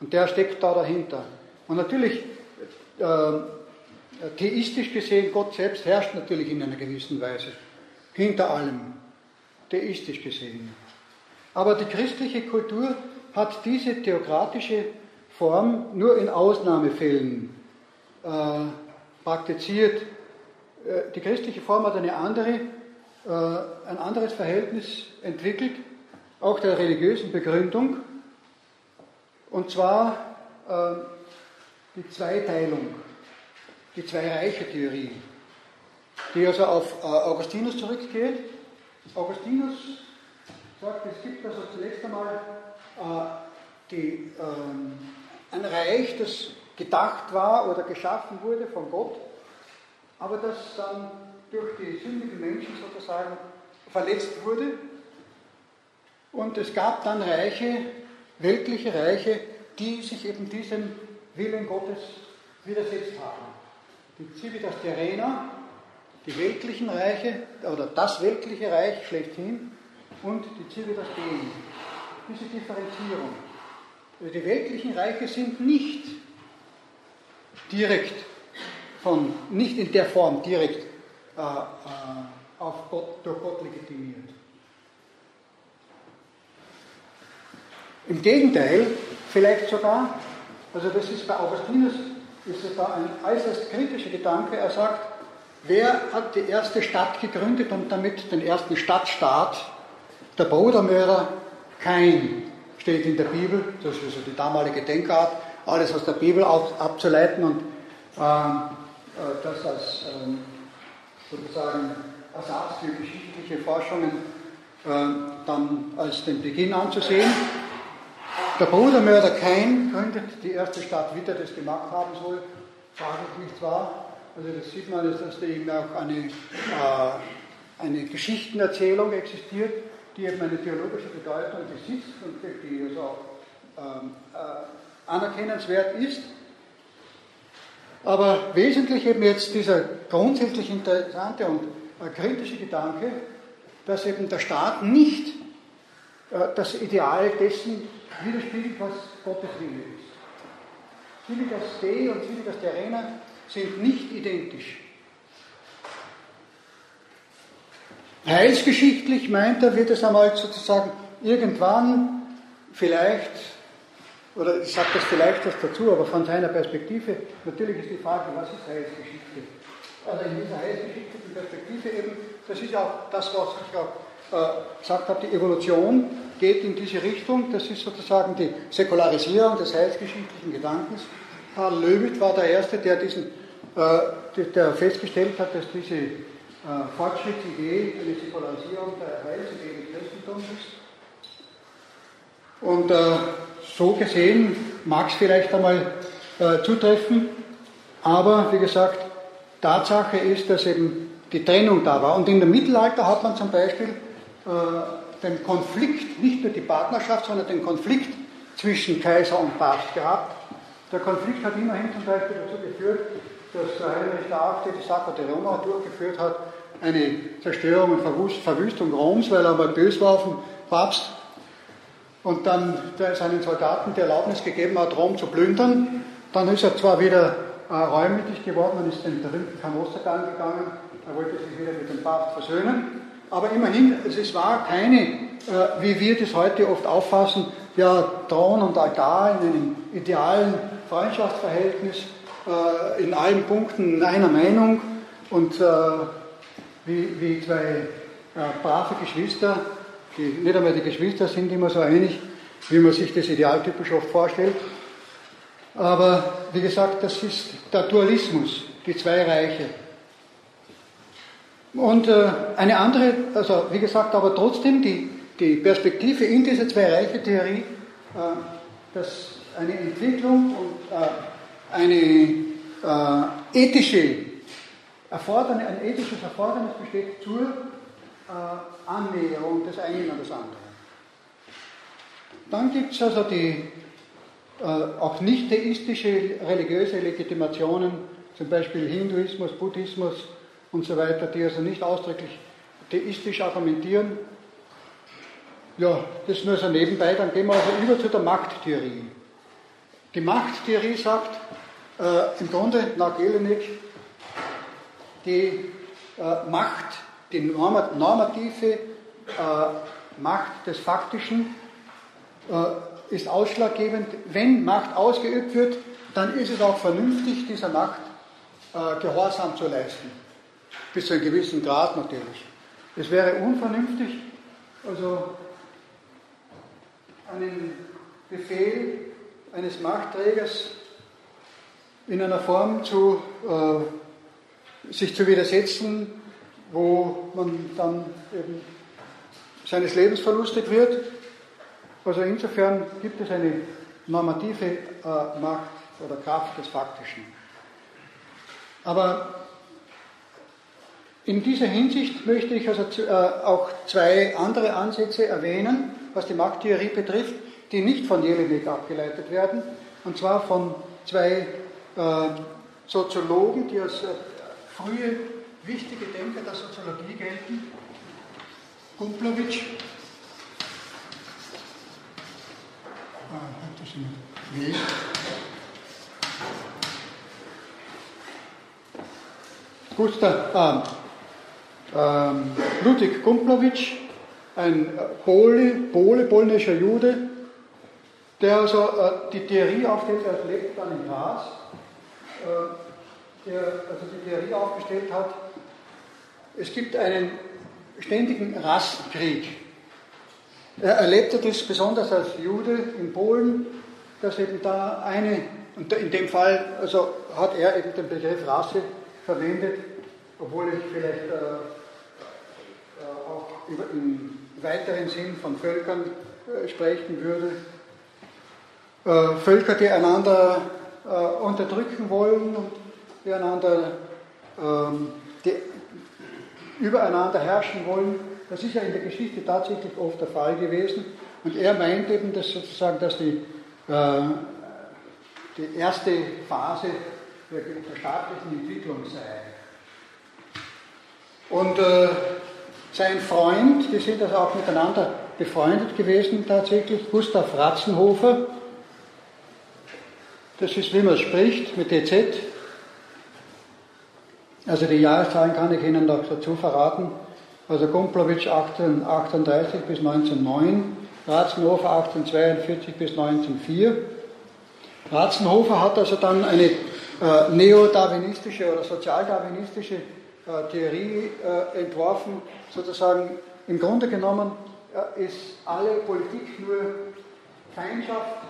Und der steckt da dahinter. Und natürlich, äh, theistisch gesehen, Gott selbst herrscht natürlich in einer gewissen Weise. Hinter allem theistisch gesehen. Aber die christliche Kultur hat diese theokratische Form nur in Ausnahmefällen äh, praktiziert. Äh, die christliche Form hat eine andere, äh, ein anderes Verhältnis entwickelt, auch der religiösen Begründung, und zwar äh, die Zweiteilung, die Zwei-Reiche-Theorie, die also auf äh, Augustinus zurückgeht Augustinus sagt, es gibt also zunächst einmal äh, die, ähm, ein Reich, das gedacht war oder geschaffen wurde von Gott, aber das dann durch die sündigen Menschen sozusagen verletzt wurde. Und es gab dann Reiche, weltliche Reiche, die sich eben diesem Willen Gottes widersetzt haben. Die Civitas Terrena, die weltlichen Reiche oder das weltliche Reich schlechthin und die Civitas Dei. Diese Differenzierung. Also die weltlichen Reiche sind nicht direkt von, nicht in der Form direkt äh, äh, auf Gott, durch Gott legitimiert. Im Gegenteil, vielleicht sogar, also das ist bei Augustinus, ist es da ein äußerst kritischer Gedanke, er sagt, Wer hat die erste Stadt gegründet und damit den ersten Stadtstaat? Der Brudermörder? Kain steht in der Bibel, das ist also die damalige Denkart, alles aus der Bibel abzuleiten und äh, äh, das als äh, sozusagen Ersatz für geschichtliche Forschungen äh, dann als den Beginn anzusehen. Der Brudermörder Kain gründet die erste Stadt wie der das gemacht haben soll, frage ich nicht wahr. Also das sieht man, dass da eben auch eine, äh, eine Geschichtenerzählung existiert, die eben eine theologische Bedeutung besitzt und die also auch ähm, äh, anerkennenswert ist. Aber wesentlich eben jetzt dieser grundsätzlich interessante und äh, kritische Gedanke, dass eben der Staat nicht äh, das Ideal dessen widerspiegelt, was Gottes Wille ist. Civitas Dei und Civitas Terrena sind nicht identisch. Heilsgeschichtlich meint er, wird es einmal sozusagen irgendwann vielleicht, oder ich sage das vielleicht erst dazu, aber von seiner Perspektive, natürlich ist die Frage, was ist Heilsgeschichte? Also in dieser heilsgeschichtlichen Perspektive eben, das ist auch das, was ich auch gesagt habe, die Evolution geht in diese Richtung, das ist sozusagen die Säkularisierung des heilsgeschichtlichen Gedankens. Karl Löwit war der Erste, der diesen äh, der festgestellt hat, dass diese äh, Fortschrittsidee eine Säkularisierung der Heilsidee des Christentums ist. Und äh, so gesehen mag es vielleicht einmal äh, zutreffen, aber wie gesagt, Tatsache ist, dass eben die Trennung da war. Und in dem Mittelalter hat man zum Beispiel äh, den Konflikt, nicht nur die Partnerschaft, sondern den Konflikt zwischen Kaiser und Papst gehabt. Der Konflikt hat immerhin zum Beispiel dazu geführt, dass Heinrich VIII. die Sacra de Roma durchgeführt hat, eine Zerstörung und Verwüstung Roms, weil er mal böse war auf den Papst und dann seinen Soldaten die Erlaubnis gegeben hat, Rom zu plündern. Dann ist er zwar wieder äh, reumütig geworden und ist den berühmten Kanostergang gegangen, er wollte sich wieder mit dem Papst versöhnen, aber immerhin, es war keine, äh, wie wir das heute oft auffassen, ja, Thron und Altar in einem idealen Freundschaftsverhältnis, äh, in allen Punkten einer Meinung und äh, wie, wie zwei äh, brave Geschwister, die nicht einmal die Geschwister sind immer so einig, wie man sich das idealtypisch oft vorstellt. Aber wie gesagt, das ist der Dualismus, die zwei Reiche. Und äh, eine andere, also wie gesagt, aber trotzdem die, die Perspektive in diese Zwei-Reiche-Theorie, äh, dass eine Entwicklung und äh, eine äh, ethische Erfordernis, ein ethisches Erfordernis besteht zur äh, Annäherung des einen an das andere. Dann gibt es also die äh, auch nicht theistische religiöse Legitimationen, zum Beispiel Hinduismus, Buddhismus und so weiter, die also nicht ausdrücklich theistisch argumentieren. Ja, das nur so nebenbei, dann gehen wir also über zu der Machttheorie. Die Machttheorie sagt äh, im Grunde nach Jelinek, die äh, Macht, die normative äh, Macht des Faktischen äh, ist ausschlaggebend. Wenn Macht ausgeübt wird, dann ist es auch vernünftig, dieser Macht äh, Gehorsam zu leisten. Bis zu einem gewissen Grad natürlich. Es wäre unvernünftig, also einen Befehl eines Machtträgers in einer Form zu, äh, sich zu widersetzen, wo man dann eben seines Lebens verlustig wird. Also insofern gibt es eine normative äh, Macht oder Kraft des Faktischen. Aber in dieser Hinsicht möchte ich also äh, auch zwei andere Ansätze erwähnen, was die Machttheorie betrifft, die nicht von Jelinek abgeleitet werden, und zwar von zwei äh, Soziologen, die als äh, frühe wichtige Denker der Soziologie gelten. Kumplowitsch. Ah, das ist Gustav, ah, ähm, Ludwig Kumplowitsch, ein Pole, Pole, polnischer Jude, der also äh, die Theorie aufstellt, er lebt dann in Graz, äh, der also die Theorie aufgestellt hat, es gibt einen ständigen Rassenkrieg. Er erlebte das besonders als Jude in Polen, dass eben da eine, und in dem Fall also hat er eben den Begriff Rasse verwendet, obwohl ich vielleicht äh, im weiteren Sinn von Völkern äh, sprechen würde. Äh, Völker, die einander äh, unterdrücken wollen und die einander ähm, die übereinander herrschen wollen. Das ist ja in der Geschichte tatsächlich oft der Fall gewesen. Und er meint eben, dass sozusagen, dass die, die erste Phase der, der staatlichen Entwicklung sei. Und sein Freund, die sind also auch miteinander befreundet gewesen tatsächlich, Gustav Ratzenhofer, das ist, wie man spricht, mit DZ. Also die Jahreszahlen kann ich Ihnen noch dazu verraten. Also Gumplowitsch 1838 bis 1909, Ratzenhofer 1842 bis 1904. Ratzenhofer hat also dann eine äh, neodarwinistische oder sozialdarwinistische Theorie äh, entworfen, sozusagen im Grunde genommen äh, ist alle Politik nur Feindschaft,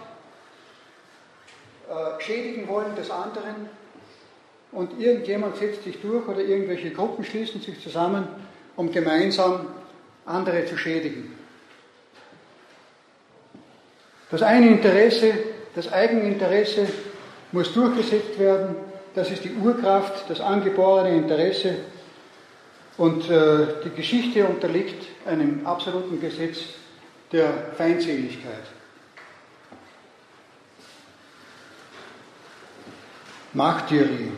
äh, schädigen wollen des anderen und irgendjemand setzt sich durch oder irgendwelche Gruppen schließen sich zusammen, um gemeinsam andere zu schädigen. Das eine Interesse, das Eigeninteresse muss durchgesetzt werden. Das ist die Urkraft, das angeborene Interesse. Und äh, die Geschichte unterliegt einem absoluten Gesetz der Feindseligkeit. Machttheorie.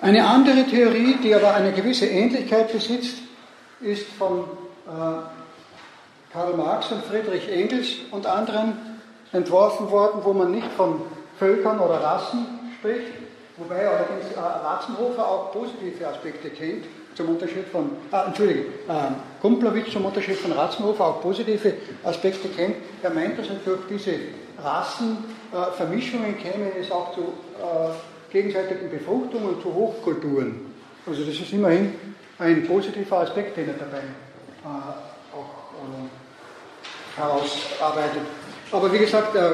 Eine andere Theorie, die aber eine gewisse Ähnlichkeit besitzt, ist von äh, Karl Marx und Friedrich Engels und anderen entworfen worden, wo man nicht von Völkern oder Rassen spricht, wobei allerdings äh, Ratzenhofer auch positive Aspekte kennt, zum Unterschied von, ah, Entschuldige, äh, Kumplowitsch zum Unterschied von Ratzenhofer auch positive Aspekte kennt. Er meint, dass durch diese Rassenvermischungen äh, käme es auch zu äh, gegenseitigen Befruchtungen und zu Hochkulturen. Also das ist immerhin ein positiver Aspekt, den er dabei äh, auch äh, herausarbeitet. Aber wie gesagt, äh,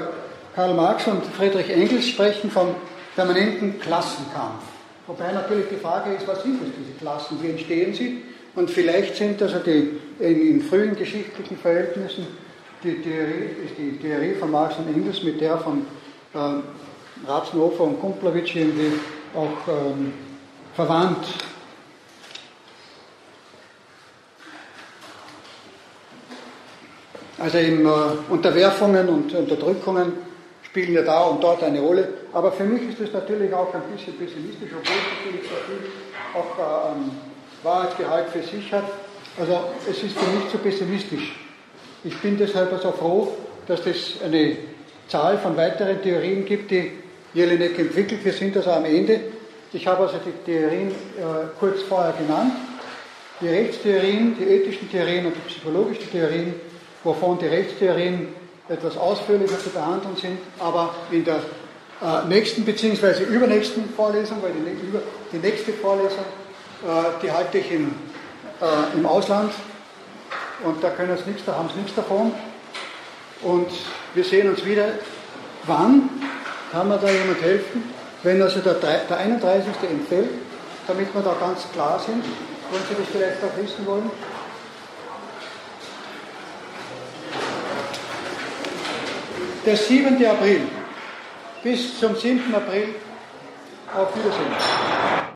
Karl Marx und Friedrich Engels sprechen vom permanenten Klassenkampf. Wobei natürlich die Frage ist, was sind das, diese Klassen, wie entstehen sie? Und vielleicht sind also die in, in frühen geschichtlichen Verhältnissen die Theorie, die Theorie von Marx und Engels mit der von äh, Ratzenhofer und Kumplowitsch irgendwie auch ähm, verwandt. Also eben, äh, Unterwerfungen und Unterdrückungen spielen ja da und dort eine Rolle. Aber für mich ist das natürlich auch ein bisschen pessimistisch, obwohl es natürlich auch äh, ähm, Wahrheitsgehalt für sich hat. Also es ist für mich zu pessimistisch. Ich bin deshalb also froh, dass es eine Zahl von weiteren Theorien gibt, die Jelinek entwickelt. Wir sind also am Ende. Ich habe also die Theorien äh, kurz vorher genannt. Die Rechtstheorien, die ethischen Theorien und die psychologischen Theorien, wovon die Rechtstheorien etwas ausführlicher zu behandeln sind, aber in der äh, nächsten bzw. übernächsten Vorlesung, weil die, über, die nächste Vorlesung, äh, die halte ich im, äh, im Ausland und da können sie nichts, da haben sie nichts davon. Und wir sehen uns wieder. Wann? Kann mir da jemand helfen? Wenn also der, der 31. entfällt, damit wir da ganz klar sind, wenn Sie das vielleicht auch wissen wollen. Der 7. April. Bis zum 7. April. Auf Wiedersehen.